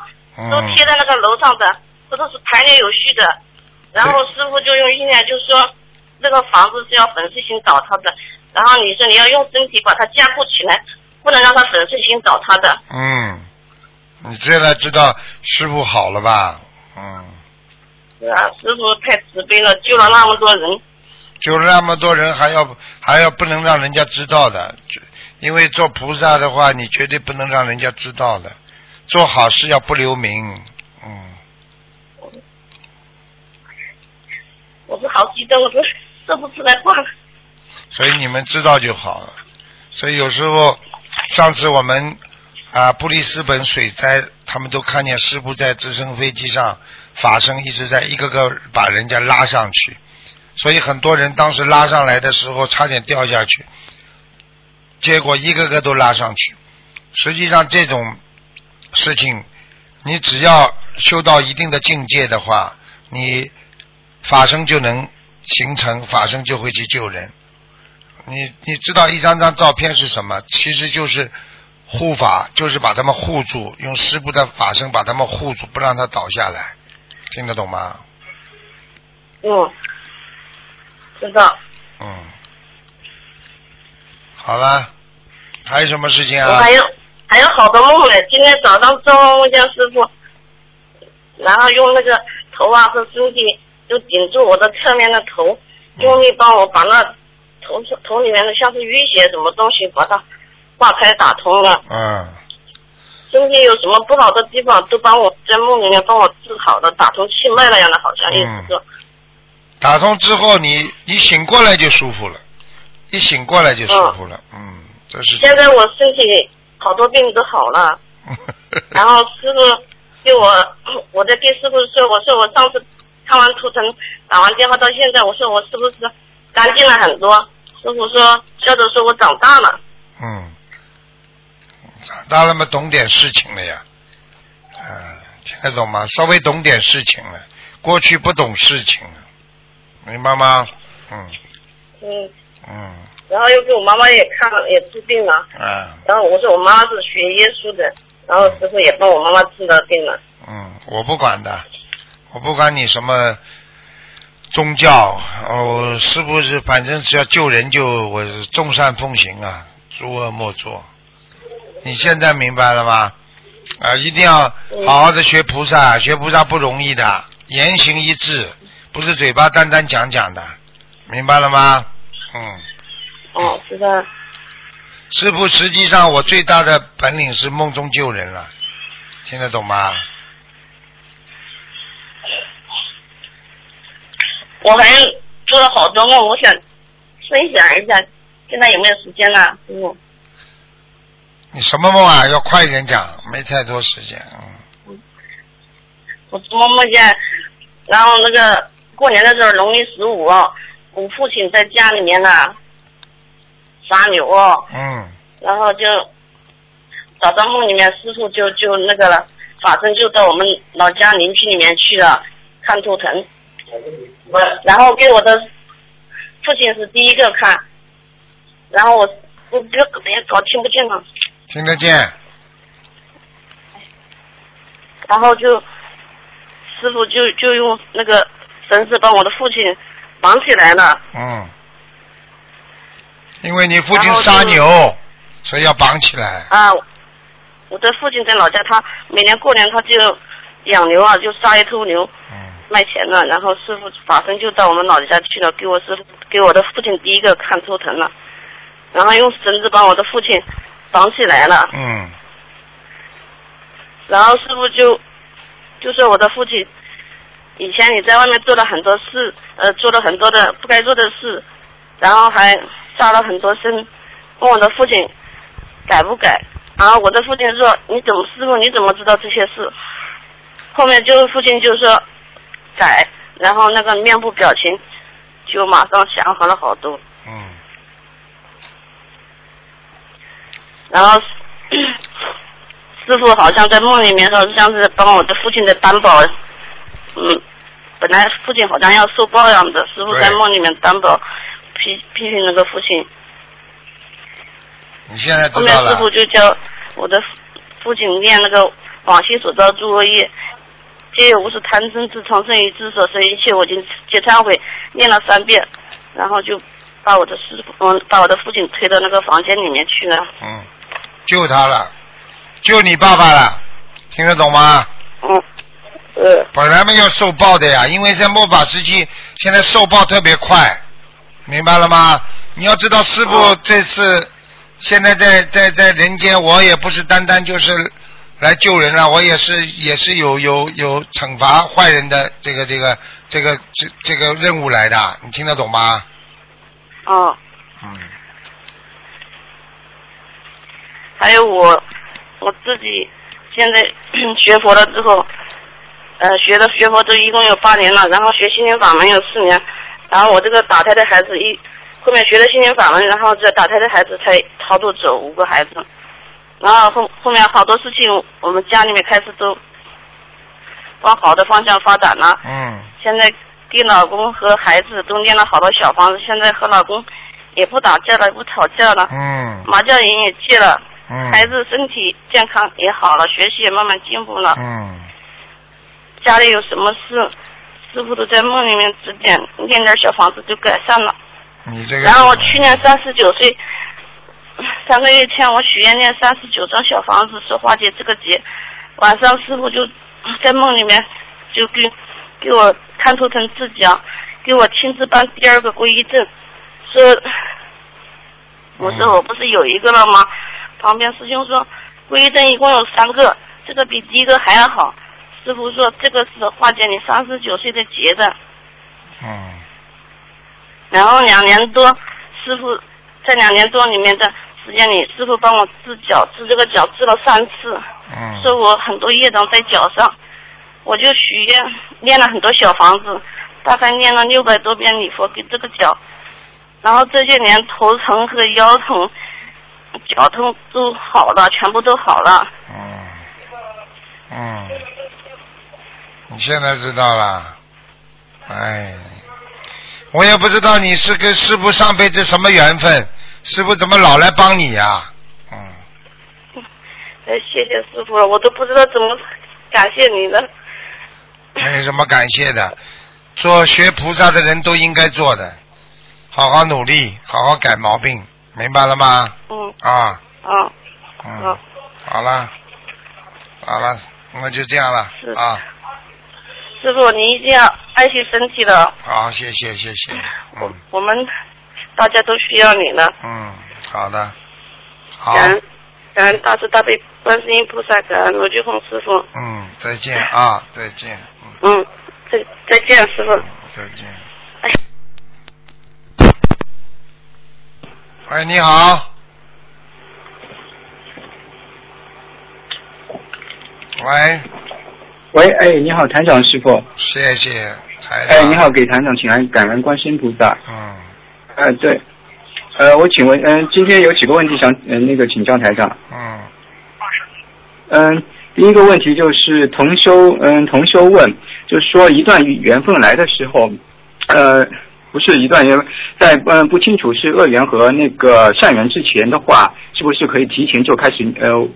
都贴在那个楼上的，这都是排列有序的。然后师傅就用意念，就是说这个房子是要粉碎性倒塌的。然后你说你要用身体把它加固起来，不能让它粉碎性倒塌的。嗯，你现在知道师傅好了吧？嗯。是啊，师傅太慈悲了，救了那么多人。救了那么多人，还要还要不能让人家知道的，因为做菩萨的话，你绝对不能让人家知道的。做好事要不留名，嗯。我是好激动，我说这不出来话了。所以你们知道就好了。所以有时候，上次我们啊布里斯本水灾，他们都看见师傅在直升飞机上，法身一直在一个个把人家拉上去。所以很多人当时拉上来的时候差点掉下去，结果一个个都拉上去。实际上这种事情，你只要修到一定的境界的话，你法身就能形成，法身就会去救人。你你知道一张张照片是什么？其实就是护法，就是把他们护住，用师傅的法身把他们护住，不让他倒下来，听得懂吗？嗯，知道。嗯，好了，还有什么事情啊？我还有还有好多梦呢，今天早上做梦梦见师傅，然后用那个头啊和身体就顶住我的侧面的头，用力帮我把那。头头里面的像是淤血什么东西，把它化开打通了。嗯。身体有什么不好的地方，都帮我在梦里面帮我治好了，打通气脉那样的，好像意思说。打通之后，你你醒过来就舒服了，一醒过来就舒服了。嗯，这是。现在我身体好多病都好了。然后师傅给我，我在跟师傅说，我说我上次看完图腾，打完电话到现在，我说我是不是？干净了很多，师傅说，笑着说我长大了。嗯，长大了嘛，懂点事情了呀，嗯，听得懂吗？稍微懂点事情了，过去不懂事情了，明白吗？嗯。嗯。嗯。然后又给我妈妈也看了，也治病了。嗯。然后我说我妈妈是学耶稣的，然后师傅也帮我妈妈治了病了。嗯，我不管的，我不管你什么。宗教哦，是不是？反正只要救人，就我众善奉行啊，诸恶莫作。你现在明白了吗？啊，一定要好好的学菩萨，学菩萨不容易的，言行一致，不是嘴巴单单讲讲的，明白了吗？嗯。哦，知道。师傅，实际上我最大的本领是梦中救人了，听得懂吗？我还做了好多梦，我想分享一下，现在有没有时间啊，师傅？你什么梦啊？要快一点讲，没太多时间。嗯。我做梦梦见，然后那个过年的时候，农历十五，我父亲在家里面呢杀牛。嗯。然后就早上梦里面，师傅就就那个了，法身就到我们老家邻居里面去了，看图腾。然后给我的父亲是第一个看，然后我我别别搞听不见了。听得见。然后就师傅就就用那个绳子把我的父亲绑起来了。嗯。因为你父亲杀牛，所以要绑起来。啊，我的父亲在老家，他每年过年他就养牛啊，就杀一头牛。嗯。卖钱了，然后师傅法身就到我们老家去了，给我师傅给我的父亲第一个看头疼了，然后用绳子把我的父亲绑起来了。嗯。然后师傅就就说我的父亲以前你在外面做了很多事，呃，做了很多的不该做的事，然后还杀了很多生，问我的父亲改不改？然后我的父亲说你怎么师傅你怎么知道这些事？后面就父亲就说。改，然后那个面部表情就马上祥和了好多。嗯。然后师傅好像在梦里面说，像是帮我的父亲在担保，嗯，本来父亲好像要受报养的，师傅在梦里面担保批批评那个父亲。你现在知后面师，傅就叫我的父亲念那个往昔所造诸恶业，皆有无是贪嗔痴从生于智所生一切我已经皆忏悔，念了三遍，然后就把我的师傅嗯把我的父亲推到那个房间里面去了。嗯，救他了，救你爸爸了，听得懂吗？嗯。呃。本来嘛要受报的呀，因为在末法时期，现在受报特别快，明白了吗？你要知道，师傅这次现在在在在人间，我也不是单单就是来救人了，我也是也是有有有惩罚坏人的这个这个这个这这个任务来的，你听得懂吗？哦。嗯。还有我我自己现在 学佛了之后，呃，学了学佛都一共有八年了，然后学心灵法门有四年，然后我这个打胎的孩子一后面学了心灵法门，然后这打胎的孩子才超度走五个孩子，然后后后面好多事情我们家里面开始都往好的方向发展了。嗯。现在给老公和孩子都念了好多小房子，现在和老公也不打架了，也不吵架了，嗯麻将瘾也戒了，嗯孩子身体健康也好了，学习也慢慢进步了。嗯家里有什么事，师傅都在梦里面指点，念点小房子就改善了。你这个然后我去年三十九岁，三个月前我许愿念三十九张小房子，说化解这个劫。晚上师傅就在梦里面就给给我看图腾字讲，给我亲自办第二个皈依证，说我说我不是有一个了吗？旁边师兄说皈依证一共有三个，这个比第一个还要好。师傅说这个是化解你三十九岁的劫的。嗯然后两年多，师傅在两年多里面的时间里，师傅帮我治脚，治这个脚治了三次，嗯。说我很多业障在脚上，我就许愿念了很多小房子，大概念了六百多遍礼佛给这个脚，然后这些年头疼和腰疼、脚痛都好了，全部都好了。嗯，你现在知道了，哎，我也不知道你是跟师傅上辈子什么缘分，师傅怎么老来帮你呀、呃，谢谢师傅了，我都不知道怎么感谢你了。没什么感谢的，做学菩萨的人都应该做的，好好努力，好好改毛病，明白了吗？嗯。啊，啊。嗯，好了，好了，那就这样了。是。啊。师傅，你一定要爱惜身体的，好，谢谢谢谢，嗯。我们大家都需要你了。嗯，好的，好，感恩感恩大慈大悲观世音菩萨，感恩罗俊宏师傅。嗯，再见啊，再见，嗯，再再见，师傅。再见。喂，你好。喂，喂，哎，你好，团长师傅。谢谢台长。哎，你好，给团长请安，感恩观世音菩萨。嗯。呃，对，呃，我请问，嗯、今天有几个问题想，嗯、那个请教台长。嗯。嗯，第一个问题就是同修，嗯，同修问，就是说一段缘分来的时候，呃，不是一段缘，在嗯不清楚是恶缘和那个善缘之前的话，是不是可以提前就开始呃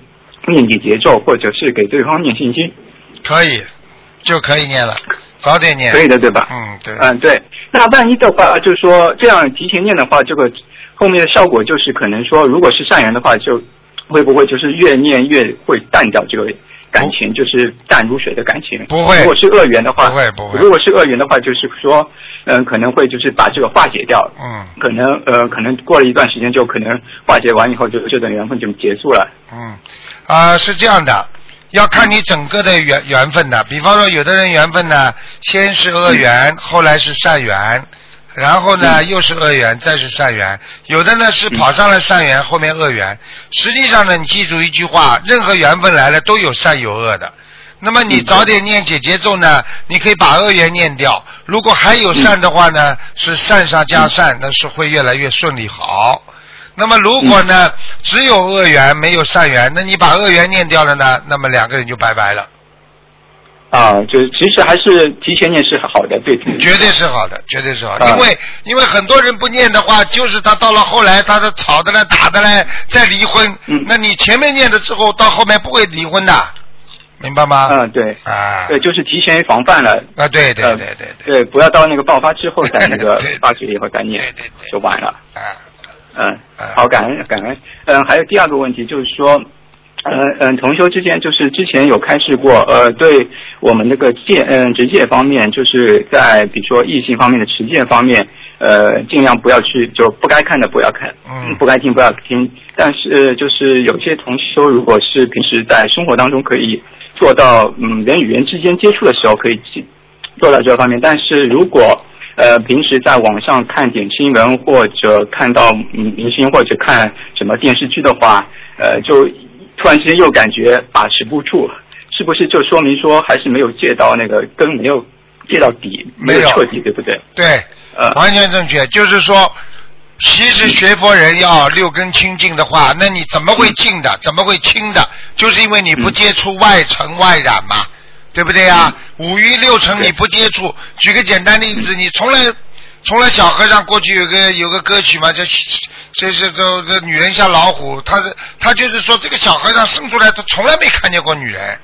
念几节奏，或者是给对方念心经？可以，就可以念了，早点念。可以的，对吧？嗯，对。嗯，对。那万一的话，就是说这样提前念的话，这个后面的效果就是可能说，如果是善缘的话，就会不会就是越念越会淡掉这个感情，就是淡如水的感情？不会如果是恶缘的话，不会不会如果是恶缘的话，就是说，嗯、可能会就是把这个化解掉。嗯可能呃，可能过了一段时间，就可能化解完以后，就这段缘分就结束了。嗯，啊、是这样的，要看你整个的缘缘分的。比方说，有的人缘分呢，先是恶缘，后来是善缘，然后呢又是恶缘，再是善缘。有的呢是跑上了善缘，后面恶缘。实际上呢，你记住一句话：任何缘分来了都有善有恶的。那么你早点念姐姐咒呢，你可以把恶缘念掉。如果还有善的话呢，是善上加善，那是会越来越顺利好。那么如果呢，只有恶缘没有善缘，那你把恶缘念掉了呢，那么两个人就拜拜了。啊，就是其实还是提前念是好的，对。绝对是好的，绝对是好的，因为因为很多人不念的话，就是他到了后来，他是吵的嘞、打的嘞，再离婚。嗯。那你前面念的之后，到后面不会离婚的，明白吗？嗯，对。啊。对，就是提前防范了。啊，对对对对对。对，不要到那个爆发之后再那个 发觉以后再念，就晚了。啊。嗯，好，感恩感恩。嗯，还有第二个问题就是说。呃嗯，同修之间就是之前有开示过，呃，对我们那个戒嗯直戒方面，就是在比如说异性方面的持戒方面，呃，尽量不要去就不该看的不要看，嗯，不该听不要听。但是就是有些同修，如果是平时在生活当中可以做到，嗯，人与人之间接触的时候可以做到这方面，但是如果呃平时在网上看点新闻或者看到嗯明星或者看什么电视剧的话，呃就。突然之间又感觉把持不住，是不是就说明说还是没有戒到那个根，没有戒到底，没有彻底，对不对？对，呃，完全正确。就是说，其实学佛人要六根清净的话，那你怎么会净的？怎么会清的？就是因为你不接触外尘外染嘛，对不对呀？五欲六尘你不接触。举个简单例子，你从来。从来小和尚过去有个有个歌曲嘛，叫这是这这女人像老虎，他是他就是说这个小和尚生出来他从来没看见过女人，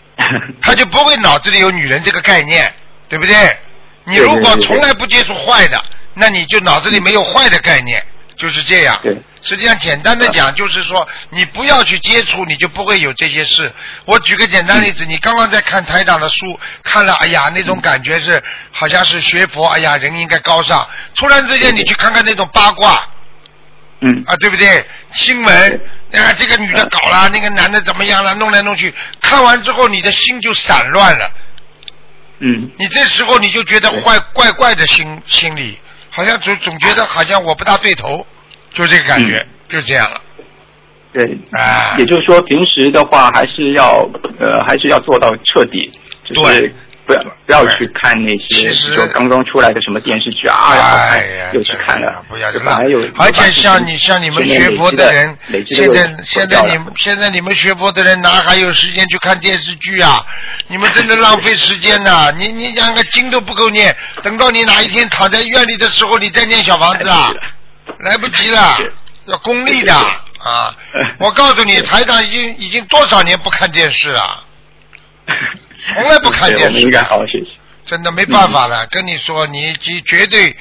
他就不会脑子里有女人这个概念，对不对？你如果从来不接触坏的，那你就脑子里没有坏的概念，就是这样。实际上，简单的讲，就是说，你不要去接触，你就不会有这些事。我举个简单例子，你刚刚在看台长的书，看了，哎呀，那种感觉是好像是学佛，哎呀，人应该高尚。突然之间，你去看看那种八卦，嗯，啊，对不对？新闻啊，这个女的搞了，那个男的怎么样了？弄来弄去，看完之后，你的心就散乱了。嗯，你这时候你就觉得怪怪怪的心心里，好像总总觉得好像我不大对头。就这个感觉，就这样了。对，啊，也就是说，平时的话还是要呃，还是要做到彻底，就是不要不要去看那些就刚刚出来的什么电视剧啊，哎呀又去看了，不要反而有。而且像你像你们学佛的人，现在现在你们现在你们学佛的人哪还有时间去看电视剧啊？你们真的浪费时间呐！你你两个经都不够念，等到你哪一天躺在医院里的时候，你再念小房子啊？来不及了，要功利的啊！我告诉你，台长已经已经多少年不看电视了，从来不看电视。应该好好学习。真的没办法了，跟你说，你绝对，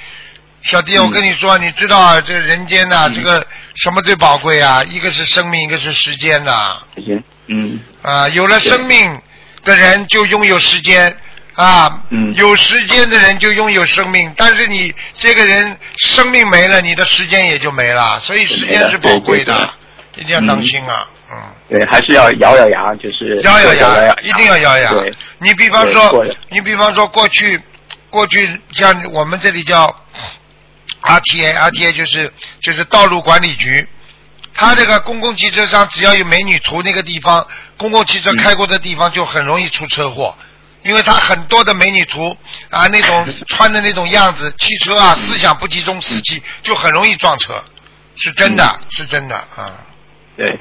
小弟，我跟你说，你知道这人间呐，这个什么最宝贵啊？一个是生命，一个是时间呐。时间，嗯。啊，有了生命的人就拥有时间。啊，嗯有时间的人就拥有生命，但是你这个人生命没了，你的时间也就没了，所以时间是宝贵的，一定要当心啊，嗯。对，还是要咬咬牙，就是咬咬牙，一定要咬牙。你比方说，你比方说过去，过去像我们这里叫 RTA，RTA 就是就是道路管理局，他这个公共汽车上只要有美女图那个地方，公共汽车开过的地方就很容易出车祸。因为他很多的美女图啊，那种 穿的那种样子，汽车啊思想不集中，司机就很容易撞车，是真的，是真的啊。对，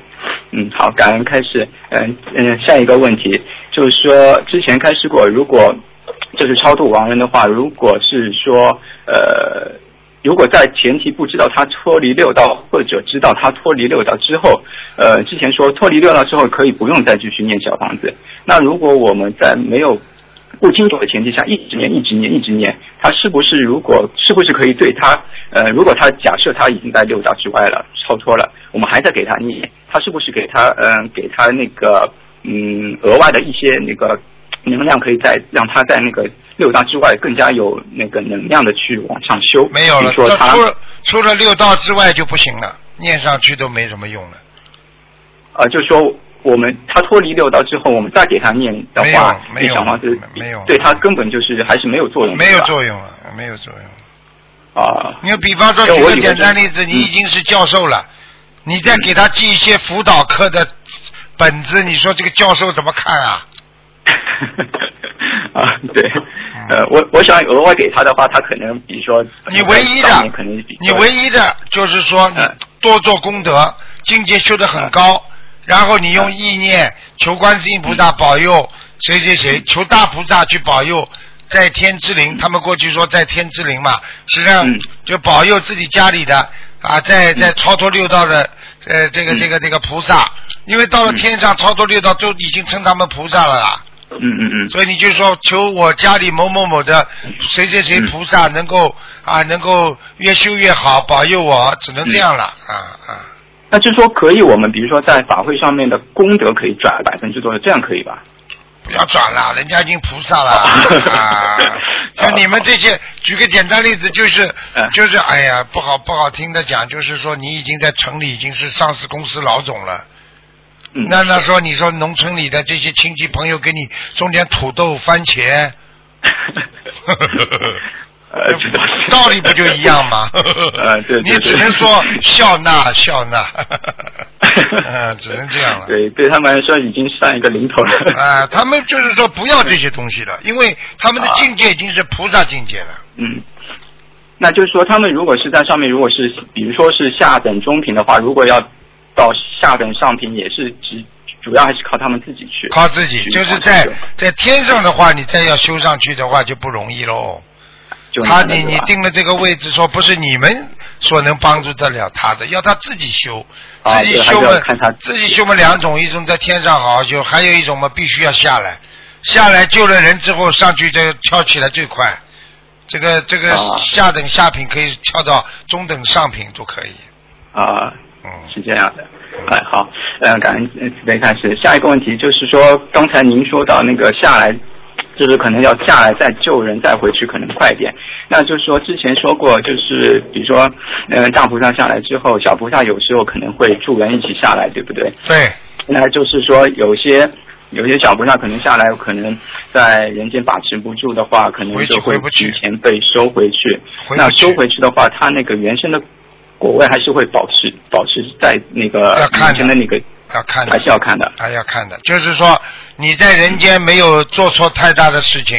嗯，好，感恩开始，嗯嗯，下一个问题就是说，之前开始过，如果就是超度亡人的话，如果是说呃，如果在前提不知道他脱离六道，或者知道他脱离六道之后，呃，之前说脱离六道之后可以不用再继续念小房子，那如果我们在没有不清楚的前提下，一直念，一直念，一直念，他是不是如果是不是可以对他，呃，如果他假设他已经在六道之外了，超脱了，我们还在给他念，他是不是给他，嗯，给他那个，嗯，额外的一些那个能量，可以在让他在那个六道之外更加有那个能量的去往上修？没有了，说他除了六道之外就不行了，念上去都没什么用了。啊，就说。我们他脱离六道之后，我们再给他念的话，那小房子没有，对他根本就是还是没有作用，没有作用了，没有作用。啊，你比方说举个简单例子，你已经是教授了，你再给他寄一些辅导课的本子，你说这个教授怎么看啊？啊，对，呃，我我想额外给他的话，他可能比如说你唯一的你唯一的就是说你多做功德，境界修得很高，然后你用意念求观世音菩萨保佑谁谁谁，求大菩萨去保佑在天之灵，他们过去说在天之灵嘛，实际上就保佑自己家里的啊，在在超脱六道的呃这个这个这个菩萨，因为到了天上超脱六道都已经称他们菩萨了啦。嗯嗯嗯。所以你就说求我家里某某某的谁谁谁菩萨能够啊能够越修越好，保佑我，只能这样了啊啊。那就是说可以，我们比如说在法会上面的功德可以转百分之多少，这样可以吧？不要转了，人家已经菩萨了 啊！像你们这些，举个简单例子，就是就是，哎呀，不好不好听的讲，就是说你已经在城里已经是上市公司老总了。那那说你说农村里的这些亲戚朋友给你种点土豆、番茄，呃，道理不就一样吗？呃，对，你只能说笑纳笑纳，嗯，只能这样了。对，对他们来说已经上一个零头了。啊，他们就是说不要这些东西了，因为他们的境界已经是菩萨境界了。嗯，那就是说，他们如果是在上面，如果是比如说是下等中品的话，如果要到下等上品，也是只主要还是靠他们自己去。靠自己，就是在在天上的话，你再要修上去的话就不容易喽。他你你定了这个位置，说不是你们所能帮助得了他的，要他自己修，自己修嘛，自己修嘛两种，一种在天上好好修，还有一种嘛必须要下来，下来救了人之后上去再跳起来最快，这个这个下等下品可以跳到中等上品都可以。啊，嗯，是这样的，哎好，嗯，感恩慈悲开始，下一个问题就是说，刚才您说到那个下来。就是可能要下来再救人再回去可能快一点，那就是说之前说过，就是比如说，嗯，大菩萨下来之后，小菩萨有时候可能会助人一起下来，对不对？对。那就是说有些有些小菩萨可能下来，可能在人间把持不住的话，可能就会提前被收回去。那收回去的话，他那个原生的果位还是会保持保持在那个原先的那个。要看的，还是要看的，还要看的。就是说，你在人间没有做错太大的事情，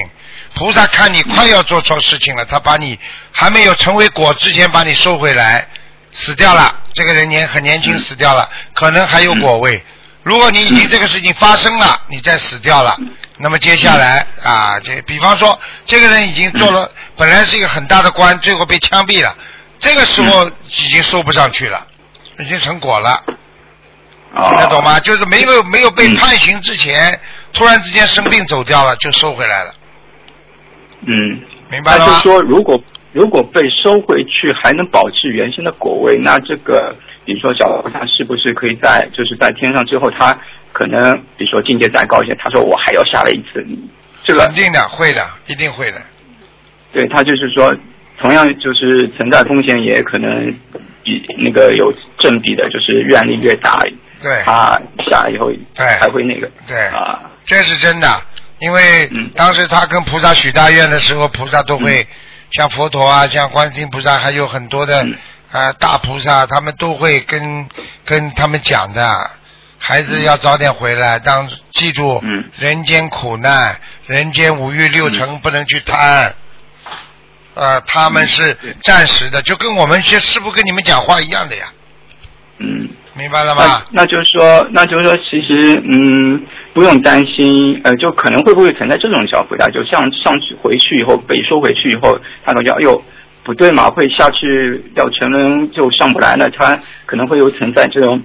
菩萨看你快要做错事情了，他把你还没有成为果之前把你收回来，死掉了。这个人年很年轻死掉了，可能还有果位。如果你已经这个事情发生了，你再死掉了，那么接下来啊，这比方说，这个人已经做了，本来是一个很大的官，最后被枪毙了，这个时候已经收不上去了，已经成果了。听得懂吗？就是没有没有被判刑之前，突然之间生病走掉了，就收回来了。嗯，明白了吗？就是说，如果如果被收回去还能保持原先的果位，那这个，比如说小菩萨是不是可以在就是在天上之后，他可能比如说境界再高一些，他说我还要下来一次，这个肯定的，会的，一定会的。对他就是说，同样就是存在风险，也可能比那个有正比的，就是愿力越大。对，他下以后，对，还会那个，对。啊，这是真的，因为当时他跟菩萨许大愿的时候，菩萨都会像佛陀啊，像观世音菩萨，还有很多的啊大菩萨，他们都会跟跟他们讲的，孩子要早点回来，当记住，人间苦难，人间五欲六尘不能去贪，呃，他们是暂时的，就跟我们些师傅跟你们讲话一样的呀，嗯。明白了吗？那就是说，那就是说，其实嗯，不用担心，呃，就可能会不会存在这种小回答，就像上去回去以后被收回去以后，他感觉哎呦不对嘛，会下去要成人就上不来了，他可能会有存在这种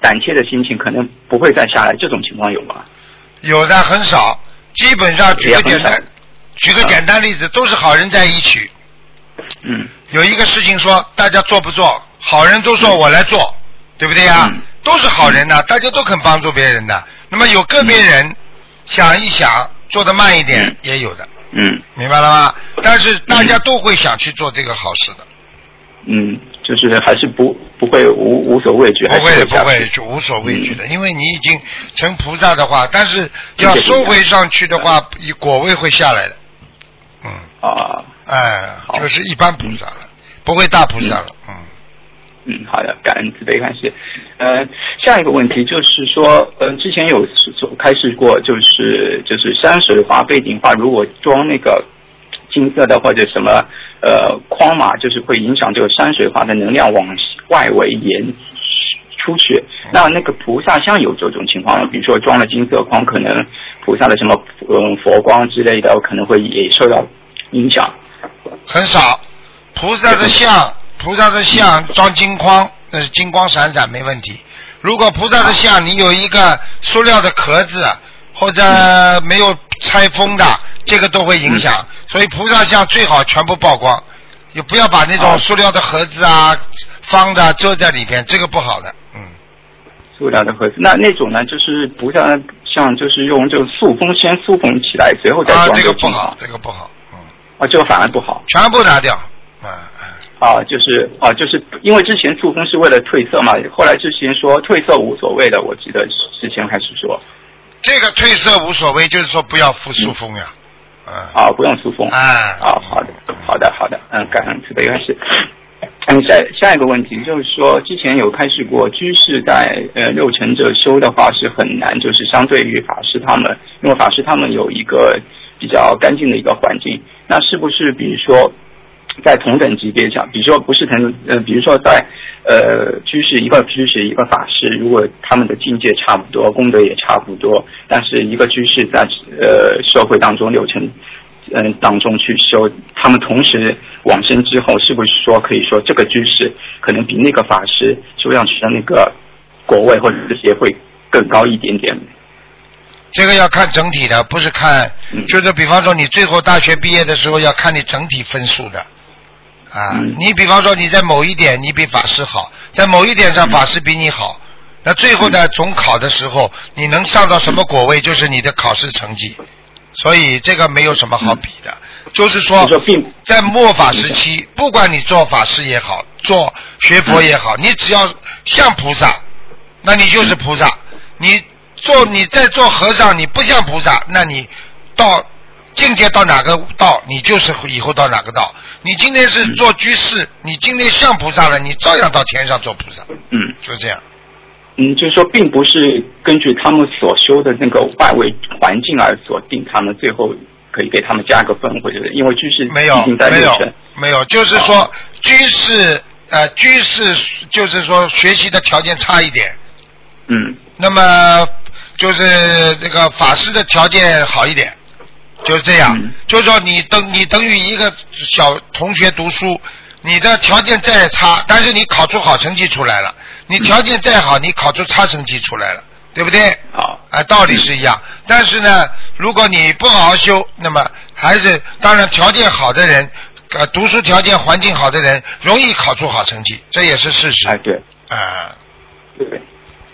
胆怯的心情，可能不会再下来，这种情况有吗？有的很少，基本上举个简单，举个简单例子，都是好人在一起。嗯。有一个事情说，大家做不做？好人都说我来做。对不对呀？都是好人呐，大家都肯帮助别人的。那么有个别人想一想，做的慢一点也有的。嗯，明白了吗？但是大家都会想去做这个好事的。嗯，就是还是不不会无无所畏惧，不会不会就无所畏惧的，因为你已经成菩萨的话，但是要收回上去的话，果位会下来的。嗯啊，哎，就是一般菩萨了，不会大菩萨了。嗯。嗯，好的。感恩慈悲感谢。呃，下一个问题就是说，呃，之前有开示过，就是就是山水画背景画，如果装那个金色的或者什么呃框嘛，就是会影响这个山水画的能量往外围延出去。那那个菩萨像有这种情况吗？比如说装了金色框，可能菩萨的什么嗯佛光之类的，可能会也受到影响。很少，菩萨的像，菩萨的像装金框，那是金光闪闪，没问题。如果菩萨的像你有一个塑料的壳子，或者没有拆封的，这个都会影响。所以菩萨像最好全部曝光，也不要把那种塑料的盒子啊、方的遮在里边，这个不好的。嗯，塑料的盒子，那那种呢，就是菩萨像，就是用这个塑封先塑封起来，随后再装啊，这个不好，这个不好。嗯啊，这个反而不好，全部拿掉。啊啊，就是啊，就是因为之前塑封是为了褪色嘛，后来之前说褪色无所谓的，我记得之前还是说，这个褪色无所谓，就是说不要敷塑封呀。啊，不用塑封。啊，啊，好的，好的，好的，嗯，感恩慈悲开始。嗯，下下一个问题就是说，之前有开始过，居士在呃六成者修的话是很难，就是相对于法师他们，因为法师他们有一个比较干净的一个环境。那是不是比如说，在同等级别上，比如说不是同呃，比如说在呃居士一个居士一个法师，如果他们的境界差不多，功德也差不多，但是一个居士在呃社会当中六成嗯当中去修，他们同时往生之后，是不是说可以说这个居士可能比那个法师修上去的那个国位或者这些会更高一点点？这个要看整体的，不是看，就是比方说你最后大学毕业的时候要看你整体分数的，啊，你比方说你在某一点你比法师好，在某一点上法师比你好，那最后呢总考的时候你能上到什么果位，就是你的考试成绩，所以这个没有什么好比的，就是说在末法时期，不管你做法师也好，做学佛也好，你只要像菩萨，那你就是菩萨，你。做你在做和尚，你不像菩萨，那你到境界到哪个道，你就是以后到哪个道。你今天是做居士，你今天像菩萨了，你照样到天上做菩萨。嗯，就是这样。嗯，就是说，并不是根据他们所修的那个外围环境而锁定，他们最后可以给他们加个分，或者是因为居士没有没有没有，就是说居士呃居士就是说学习的条件差一点。嗯。那么。就是这个法师的条件好一点，就是这样。就是说，你等你等于一个小同学读书，你的条件再差，但是你考出好成绩出来了；你条件再好，你考出差成绩出来了，对不对？好，啊，道理是一样。但是呢，如果你不好好修，那么还是当然条件好的人，呃，读书条件环境好的人，容易考出好成绩，这也是事实。哎，对，啊，对。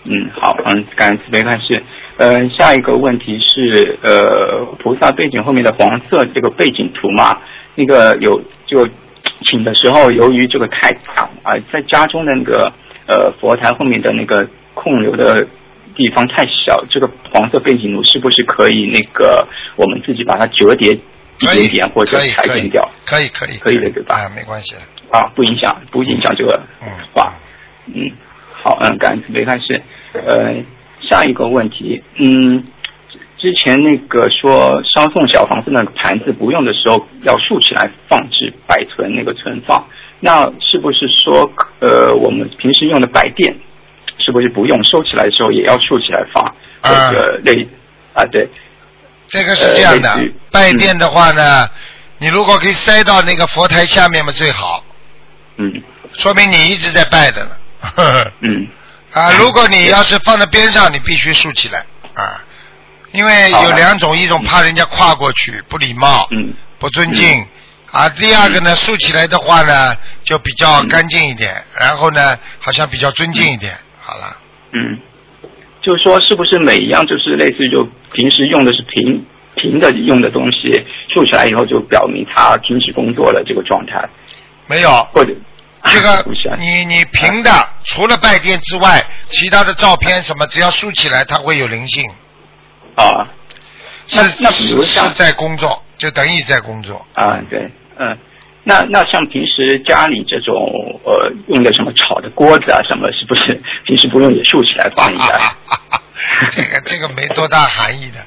嗯，好，嗯，感恩慈悲开示。呃，下一个问题是，呃，菩萨背景后面的黄色这个背景图嘛，那个有就请的时候，由于这个太大啊，在家中的那个呃佛台后面的那个空留的地方太小，这个黄色背景图是不是可以那个我们自己把它折叠一点点或者裁剪掉？可以可以可以的对吧？啊，没关系啊，不影响不影响这个画，嗯，好，嗯，感恩慈悲开示。呃，下一个问题，嗯，之前那个说烧送小房子那个盘子不用的时候要竖起来放置摆存那个存放，那是不是说呃我们平时用的摆垫是不是不用收起来的时候也要竖起来放？啊，类啊对，这个是这样的，拜垫的话呢，你如果可以塞到那个佛台下面嘛最好，嗯，说明你一直在拜的了，嗯。啊，如果你要是放在边上，你必须竖起来啊，因为有两种，一种怕人家跨过去不礼貌，嗯，不尊敬，啊，第二个呢，竖起来的话呢，就比较干净一点，然后呢，好像比较尊敬一点，好了。嗯，就是说，是不是每一样就是类似于就平时用的是平平的用的东西，竖起来以后就表明他停止工作了这个状态？没有，或者。这个 你你平的，除了拜殿之外，其他的照片什么，只要竖起来，它会有灵性。啊，是那比如像在工作，就等于在工作。啊，对，嗯，那那像平时家里这种呃用的什么炒的锅子啊什么，是不是平时不用也竖起来放一下？这个这个没多大含义的。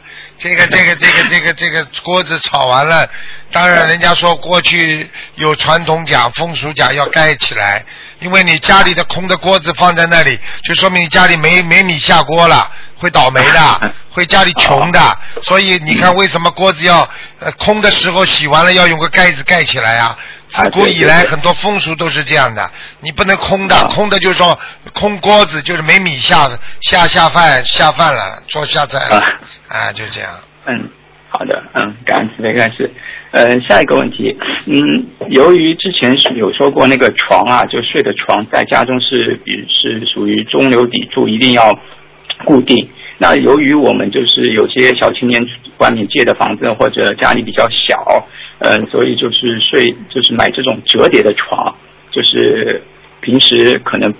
这个这个这个这个这个锅子炒完了，当然人家说过去有传统讲风俗讲要盖起来，因为你家里的空的锅子放在那里，就说明你家里没没米下锅了，会倒霉的，会家里穷的。所以你看为什么锅子要呃空的时候洗完了要用个盖子盖起来啊？自古以来很多风俗都是这样的，你不能空的，空的就是说空锅子就是没米下下下饭下饭了，做下菜了，啊，就这样。嗯，好的，嗯，感恩慈悲开始。呃，下一个问题，嗯，由于之前是有说过那个床啊，就睡的床在家中是比是属于中流砥柱，一定要固定。那由于我们就是有些小青年外面借的房子或者家里比较小。嗯，所以就是睡，就是买这种折叠的床，就是平时可能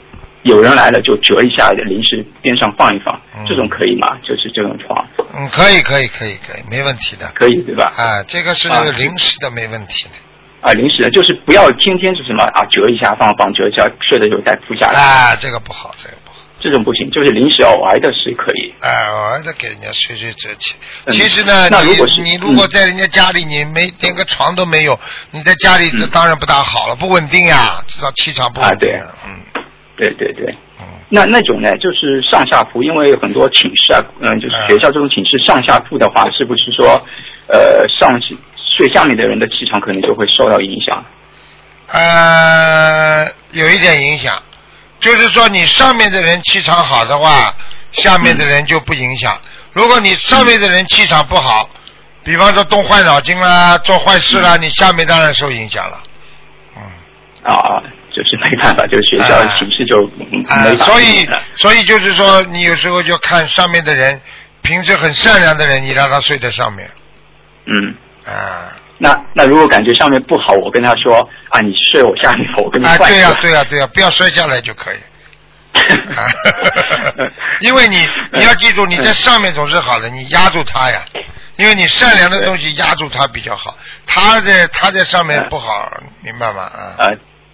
有人来了就折一下，临时边上放一放，这种可以吗？就是这种床。嗯，可以，可以，可以，可以，没问题的。可以对吧？啊，这个是临时的，没问题的。啊，临时的，就是不要天天是什么啊，折一下放放，折一下睡的时候再铺下来。啊，这个不好，这个。这种不行，就是临时偶尔的是可以。哎，偶尔的给人家睡睡折起。其实呢，那如果是你如果在人家家里，你没连个床都没有，你在家里这当然不大好了，不稳定呀，至少气场不稳定。嗯，对对对。嗯。那那种呢，就是上下铺，因为很多寝室啊，嗯，就是学校这种寝室上下铺的话，是不是说，呃，上睡下面的人的气场可能就会受到影响？呃，有一点影响。就是说，你上面的人气场好的话，下面的人就不影响。如果你上面的人气场不好，比方说动坏脑筋啦、做坏事啦，你下面当然受影响了。嗯，啊，就是没办法，就学校形势就没法。所以，所以就是说，你有时候就看上面的人，平时很善良的人，你让他睡在上面。嗯。啊。那那如果感觉上面不好，我跟他说啊，你睡我下面，我跟你换。啊，对呀对呀对呀，不要摔下来就可以。因为你你要记住，你在上面总是好的，你压住他呀。因为你善良的东西压住他比较好，他在他在上面不好，明白吗？啊。呃，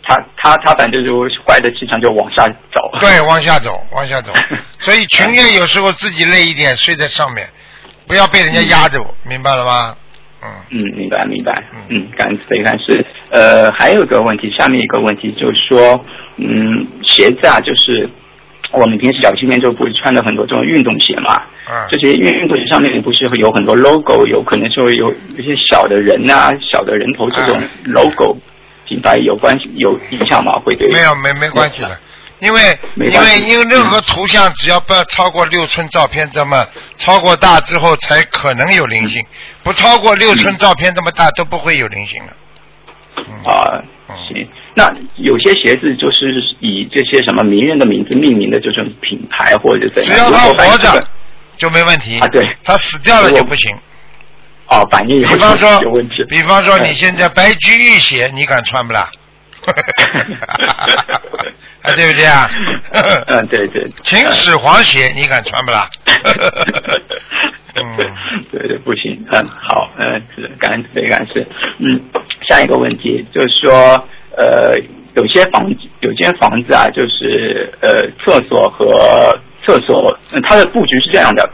他他他反正就坏的气场就往下走。对，往下走，往下走。所以情愿有时候自己累一点，睡在上面，不要被人家压着，明白了吗？嗯，明白明白，嗯，感恩非常是，呃，还有一个问题，下面一个问题就是说，嗯，鞋子啊，就是我们平时小青年就不是穿的很多这种运动鞋嘛，嗯，这些运运动鞋上面不是会有很多 logo，有可能就会有一些小的人呐，小的人头这种 logo，品牌有关系有影响吗？会对？没有，没没关系的。因为因为因为任何图像只要不要超过六寸照片这么超过大之后才可能有灵性，不超过六寸照片这么大都不会有灵性的。啊，行。那有些鞋子就是以这些什么名人的名字命名的，就是品牌或者怎样？只要他活着就没问题啊。对，他死掉了就不行。哦，反应比方说 有问题。比方说你现在白居易鞋，你敢穿不啦？啊，对不对啊？嗯，对对。秦始皇鞋你敢穿不啦？嗯，对对，不行。嗯，好，嗯，是感恩非感谢。嗯，下一个问题就是说，呃，有些房有间房子啊，就是呃，厕所和厕所，它的布局是这样的。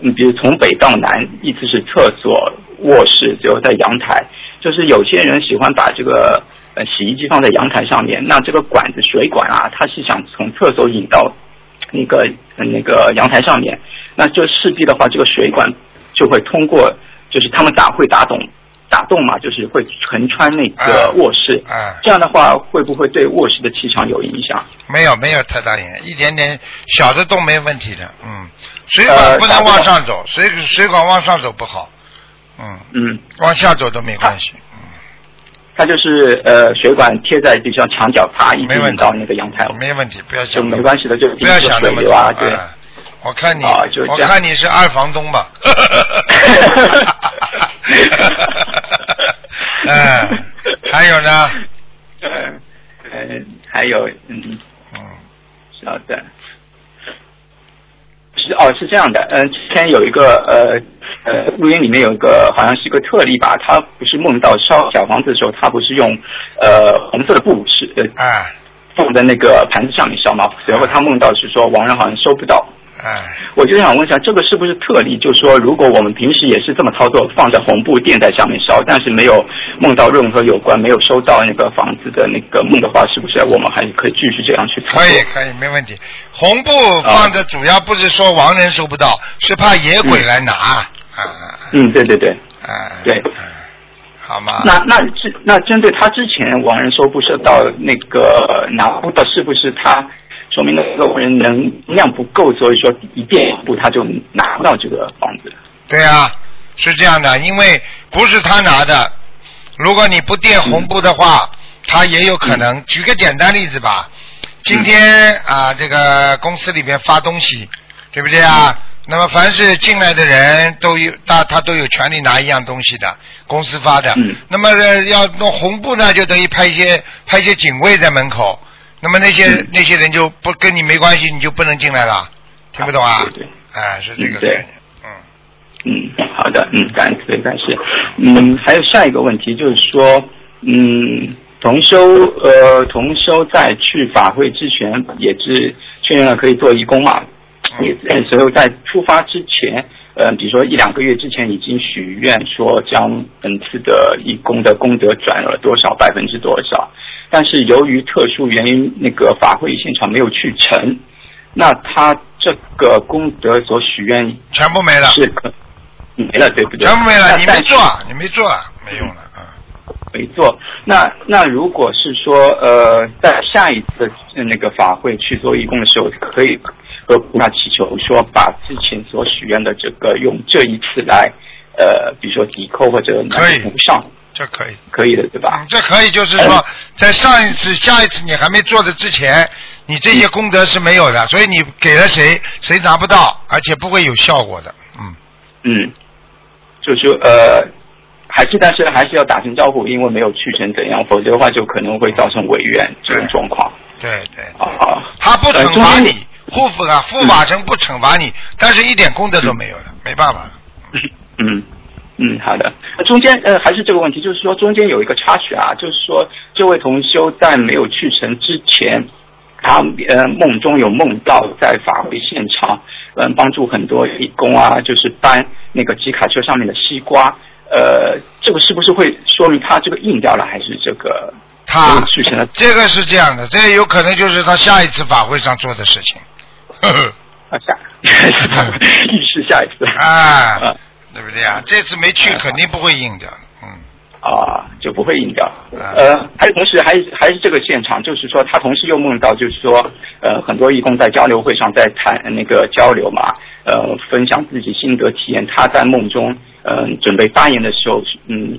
嗯，比如从北到南，意思是厕所、卧室最后在阳台。就是有些人喜欢把这个。洗衣机放在阳台上面，那这个管子水管啊，它是想从厕所引到那个那个阳台上面，那就势必的话，这个水管就会通过，就是他们打会打洞，打洞嘛，就是会横穿那个卧室。啊，这样的话会不会对卧室的气场有影响？没有，没有太大影响，一点点小的洞没问题的。嗯，水管不能往上走，水水管往上走不好。嗯嗯，往下走都没关系。它就是呃，水管贴在地上墙角，爬一直到那个阳台。没问题，不要想。就没关系的，就不要想那么多啊。对，我看你，我看你是二房东吧。嗯，还有呢？嗯嗯，还有嗯嗯，晓得。是哦，是这样的。嗯，之前有一个呃呃，录音里面有一个好像是一个特例吧，他不是梦到烧小房子的时候，他不是用呃红色的布是呃放在那个盘子上面烧吗？随后他梦到是说亡人好像收不到。哎，我就想问一下，这个是不是特例？就是说，如果我们平时也是这么操作，放在红布垫在上面烧，但是没有梦到任何有关没有收到那个房子的那个梦的话，是不是我们还可以继续这样去操作？可以，可以，没问题。红布放着主要不是说亡人收不到，是怕野鬼来拿。啊嗯，对对对，啊，对，好吗？那那针那针对他之前亡人说不是到那个拿不到，是不是他？说明那个人能量不够，所以说一垫步他就拿不到这个房子。对啊，是这样的，因为不是他拿的。如果你不垫红布的话，他也有可能。举个简单例子吧，今天啊，这个公司里面发东西，对不对啊？那么凡是进来的人都有，他他都有权利拿一样东西的，公司发的。那么要弄红布呢，就等于派一些派一些警卫在门口。那么那些那些人就不跟你没关系，你就不能进来了，听不懂啊？对，哎，是这个概念。嗯嗯，好的，嗯，感谢感谢。嗯，还有下一个问题就是说，嗯，同修呃，同修在去法会之前也是确认了可以做义工嘛？也所以在出发之前，呃，比如说一两个月之前已经许愿说将本次的义工的功德转了多少百分之多少。但是由于特殊原因，那个法会现场没有去成，那他这个功德所许愿全部没了，是没了，对不对？全部没了，你没做，你没做，没用了啊，没做。那那如果是说呃，在下一次那个法会去做义工的时候，可以和菩萨祈求说，把之前所许愿的这个用这一次来呃，比如说抵扣或者来补上。这可以，可以的，对吧？这可以，就是说，在上一次、下一次你还没做的之前，你这些功德是没有的，所以你给了谁，谁拿不到，而且不会有效果的。嗯嗯，就是呃，还是但是还是要打声招呼，因为没有去成怎样，否则的话就可能会造成违愿这种状况。对对啊，他不惩罚你，护法啊，护法神不惩罚你，但是一点功德都没有了，没办法。嗯。嗯，好的。那中间呃还是这个问题，就是说中间有一个插曲啊，就是说这位同修在没有去成之前，他呃梦中有梦到在法会现场，嗯帮助很多义工啊，就是搬那个吉卡车上面的西瓜，呃这个是不是会说明他这个硬掉了，还是这个他去成了？这个是这样的，这有可能就是他下一次法会上做的事情。啊 下，预示下一次啊。对不对啊？这次没去，肯定不会硬掉。嗯，啊，就不会硬掉。呃，还有同时，还还是这个现场，就是说，他同时又梦到，就是说，呃，很多义工在交流会上在谈那个交流嘛，呃，分享自己心得体验。他在梦中，嗯，准备发言的时候，嗯，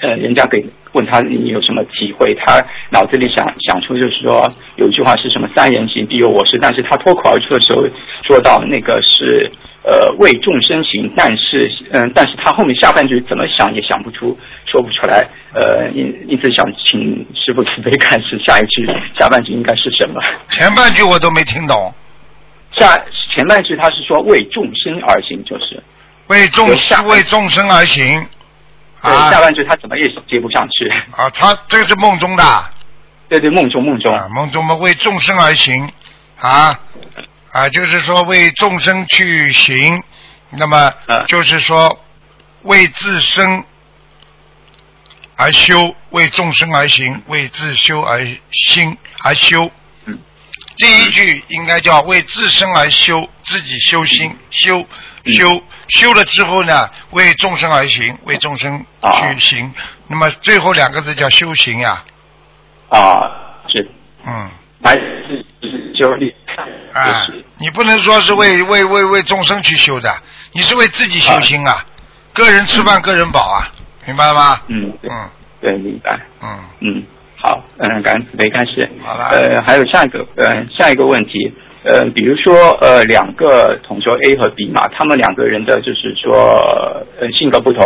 呃，人家给问他你有什么体会，他脑子里想想出就是说，有一句话是什么“三人行必有我师”，但是他脱口而出的时候，说到那个是。呃，为众生行，但是，嗯，但是他后面下半句怎么想也想不出，说不出来。呃，因因此想请师傅慈悲看是下一句，下半句应该是什么？前半句我都没听懂。下前半句他是说为众生而行，就是为众生为众生而行。啊，下半句他怎么也接不上去。啊，他这个是梦中的。对对，梦中梦中，啊梦中嘛为众生而行啊。啊，就是说为众生去行，那么就是说为自身而修，为众生而行，为自修而心而修。第一句应该叫为自身而修，自己修心修修修了之后呢，为众生而行，为众生去行。那么最后两个字叫修行呀。啊，是。嗯。还是修力。啊，你不能说是为为为为众生去修的，你是为自己修心啊，个人吃饭个人饱啊，明白了吗？嗯嗯，对，明白。嗯嗯，好，嗯，感恩慈悲开始。好了。呃，还有下一个，呃，下一个问题，呃，比如说，呃，两个同学 A 和 B 嘛，他们两个人的就是说，呃，性格不同。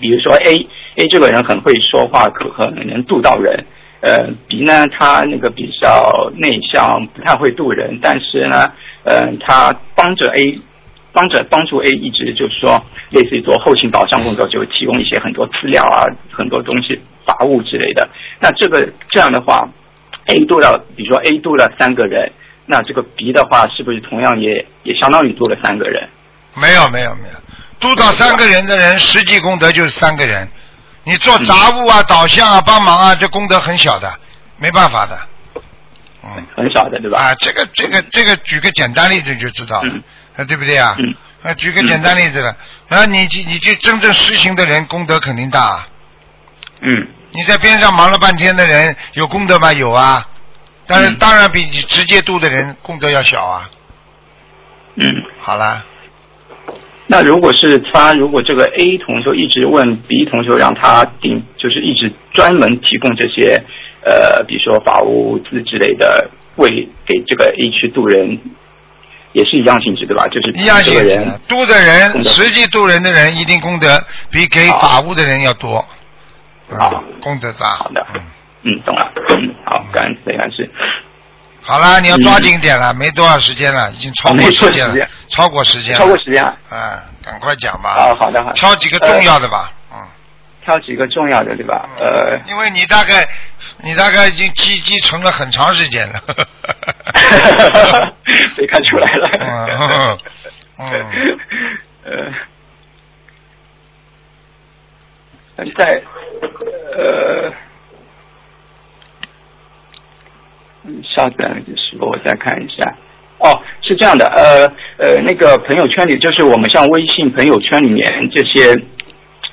比如说 A，A 这个人很会说话，可可能度到人。呃，B 呢，他那个比较内向，不太会渡人，但是呢，呃，他帮着 A 帮着帮助 A 一直就是说，类似于做后勤保障工作，就提供一些很多资料啊，很多东西杂物之类的。那这个这样的话，A 度了，比如说 A 度了三个人，那这个鼻的话，是不是同样也也相当于多了三个人？没有没有没有，督导三个人的人，实际功德就是三个人。你做杂物啊、导向啊、帮忙啊，这功德很小的，没办法的。嗯，很小的，对吧？啊，这个这个这个，举个简单例子就知道了，啊，对不对啊？嗯。啊，举个简单例子了，然后你去你去真正实行的人，功德肯定大。嗯。你在边上忙了半天的人，有功德吗？有啊，但是当然比你直接度的人功德要小啊。嗯。好啦。那如果是他，如果这个 A 同学一直问 B 同学，让他定，就是一直专门提供这些，呃，比如说法务资之类的，为给这个 A 去渡人，也是一样性质，对吧？就是一样性质。渡的人，实际渡人的人，一定功德比给法务的人要多。啊，功德大。好的。嗯嗯，懂了。嗯，好，感恩感恩。好啦，你要抓紧点了，没多少时间了，已经超过时间了，超过时间了，超过时间了。嗯，赶快讲吧。啊，好的好的。挑几个重要的吧，嗯。挑几个重要的，对吧？呃。因为你大概，你大概已经积积存了很长时间了。被看出来了。嗯嗯。呃。在呃。稍等，就是我再看一下。哦，是这样的，呃呃，那个朋友圈里，就是我们像微信朋友圈里面这些，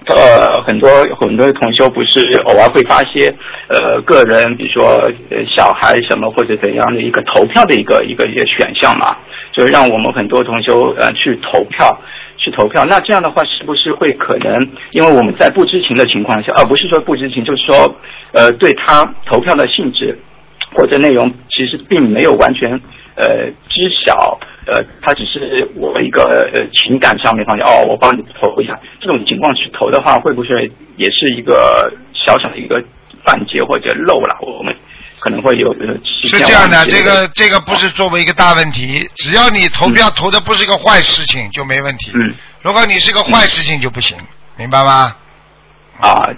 呃，很多很多的同修不是偶尔会发些呃个人，比如说小孩什么或者怎样的一个投票的一个一个一个选项嘛，就是让我们很多同修呃去投票去投票。那这样的话，是不是会可能，因为我们在不知情的情况下，而不是说不知情，就是说呃对他投票的性质。或者内容其实并没有完全呃知晓，呃，他只是我一个呃情感上面方面哦，我帮你投一下，这种情况去投的话，会不会也是一个小小的一个半截或者漏了？我们可能会有是这样的，这个这个不是作为一个大问题，只要你投票投的不是一个坏事情就没问题。嗯，如果你是个坏事情就不行，明白吗？啊。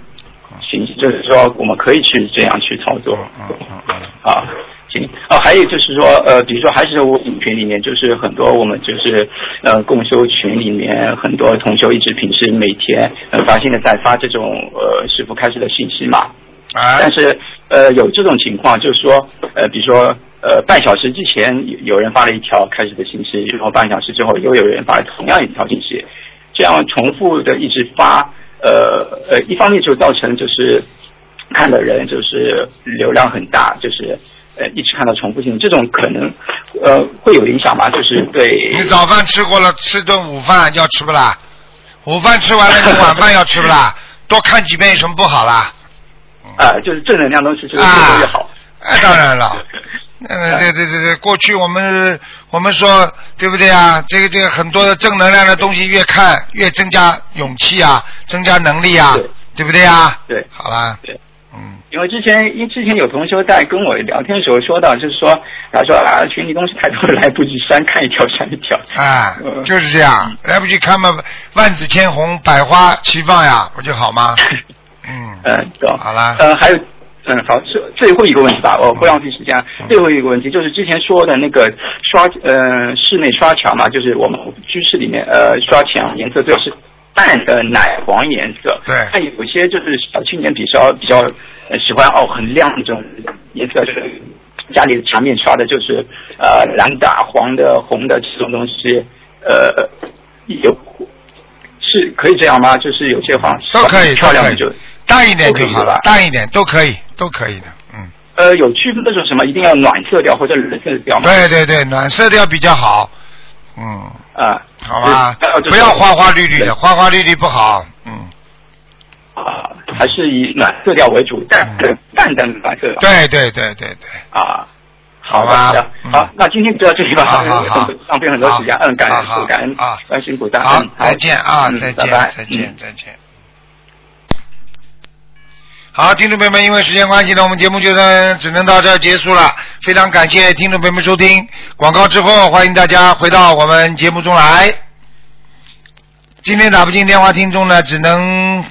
行，就是说我们可以去这样去操作。嗯嗯嗯。啊，行。哦，还有就是说，呃，比如说还是我群里面，就是很多我们就是呃共修群里面很多同修一直平时每天呃发现的在发这种呃师傅开始的信息嘛。啊。但是呃有这种情况，就是说呃比如说呃半小时之前有人发了一条开始的信息，然后半小时之后又有人发了同样一条信息，这样重复的一直发。呃呃，一方面就造成就是看的人就是流量很大，就是呃一直看到重复性，这种可能呃会有影响吗？就是对。你早饭吃过了，吃顿午饭要吃不啦？午饭吃完了，你晚饭要吃不啦？多看几遍有什么不好啦？啊，就是正能量东西就越多越好。哎，当然了。嗯，对对对对，过去我们我们说对不对啊？这个这个很多的正能量的东西，越看越增加勇气啊，增加能力啊，对不对啊？对，好啦。对，嗯，因为之前因之前有同学在跟我聊天的时候说到，就是说他说啊群里东西太多，来不及删，看一条删一条。啊，就是这样，来不及看嘛，万紫千红，百花齐放呀，不就好吗？嗯嗯，懂。好啦。呃，还有。嗯，好，最最后一个问题吧，我不浪费时间。最后一个问题就是之前说的那个刷，呃，室内刷墙嘛，就是我们居室里面呃刷墙颜色最好是淡的奶黄颜色。对。但有些就是小青年比较比较喜欢哦很亮这种颜色，就是家里的墙面刷的就是呃蓝的、黄的、红的这种东西，呃有是可以这样吗？就是有些黄都可以，漂亮就。淡一点就好了，淡一点都可以，都可以的，嗯。呃，有区分那种什么，一定要暖色调或者冷色调吗？对对对，暖色调比较好，嗯。啊，好吧，不要花花绿绿的，花花绿绿不好，嗯。啊，还是以暖色调为主，淡淡淡的暖色。对对对对对。啊，好吧，好，那今天就到这里吧，好好好，浪费很多时间，嗯，感恩感恩啊，辛苦大家，好，再见啊，再见，再见，再见。好，听众朋友们，因为时间关系呢，我们节目就算只能到这结束了。非常感谢听众朋友们收听广告之后，欢迎大家回到我们节目中来。今天打不进电话，听众呢只能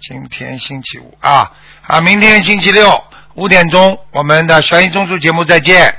今天星期五啊啊，明天星期六五点钟，我们的悬疑综述节目再见。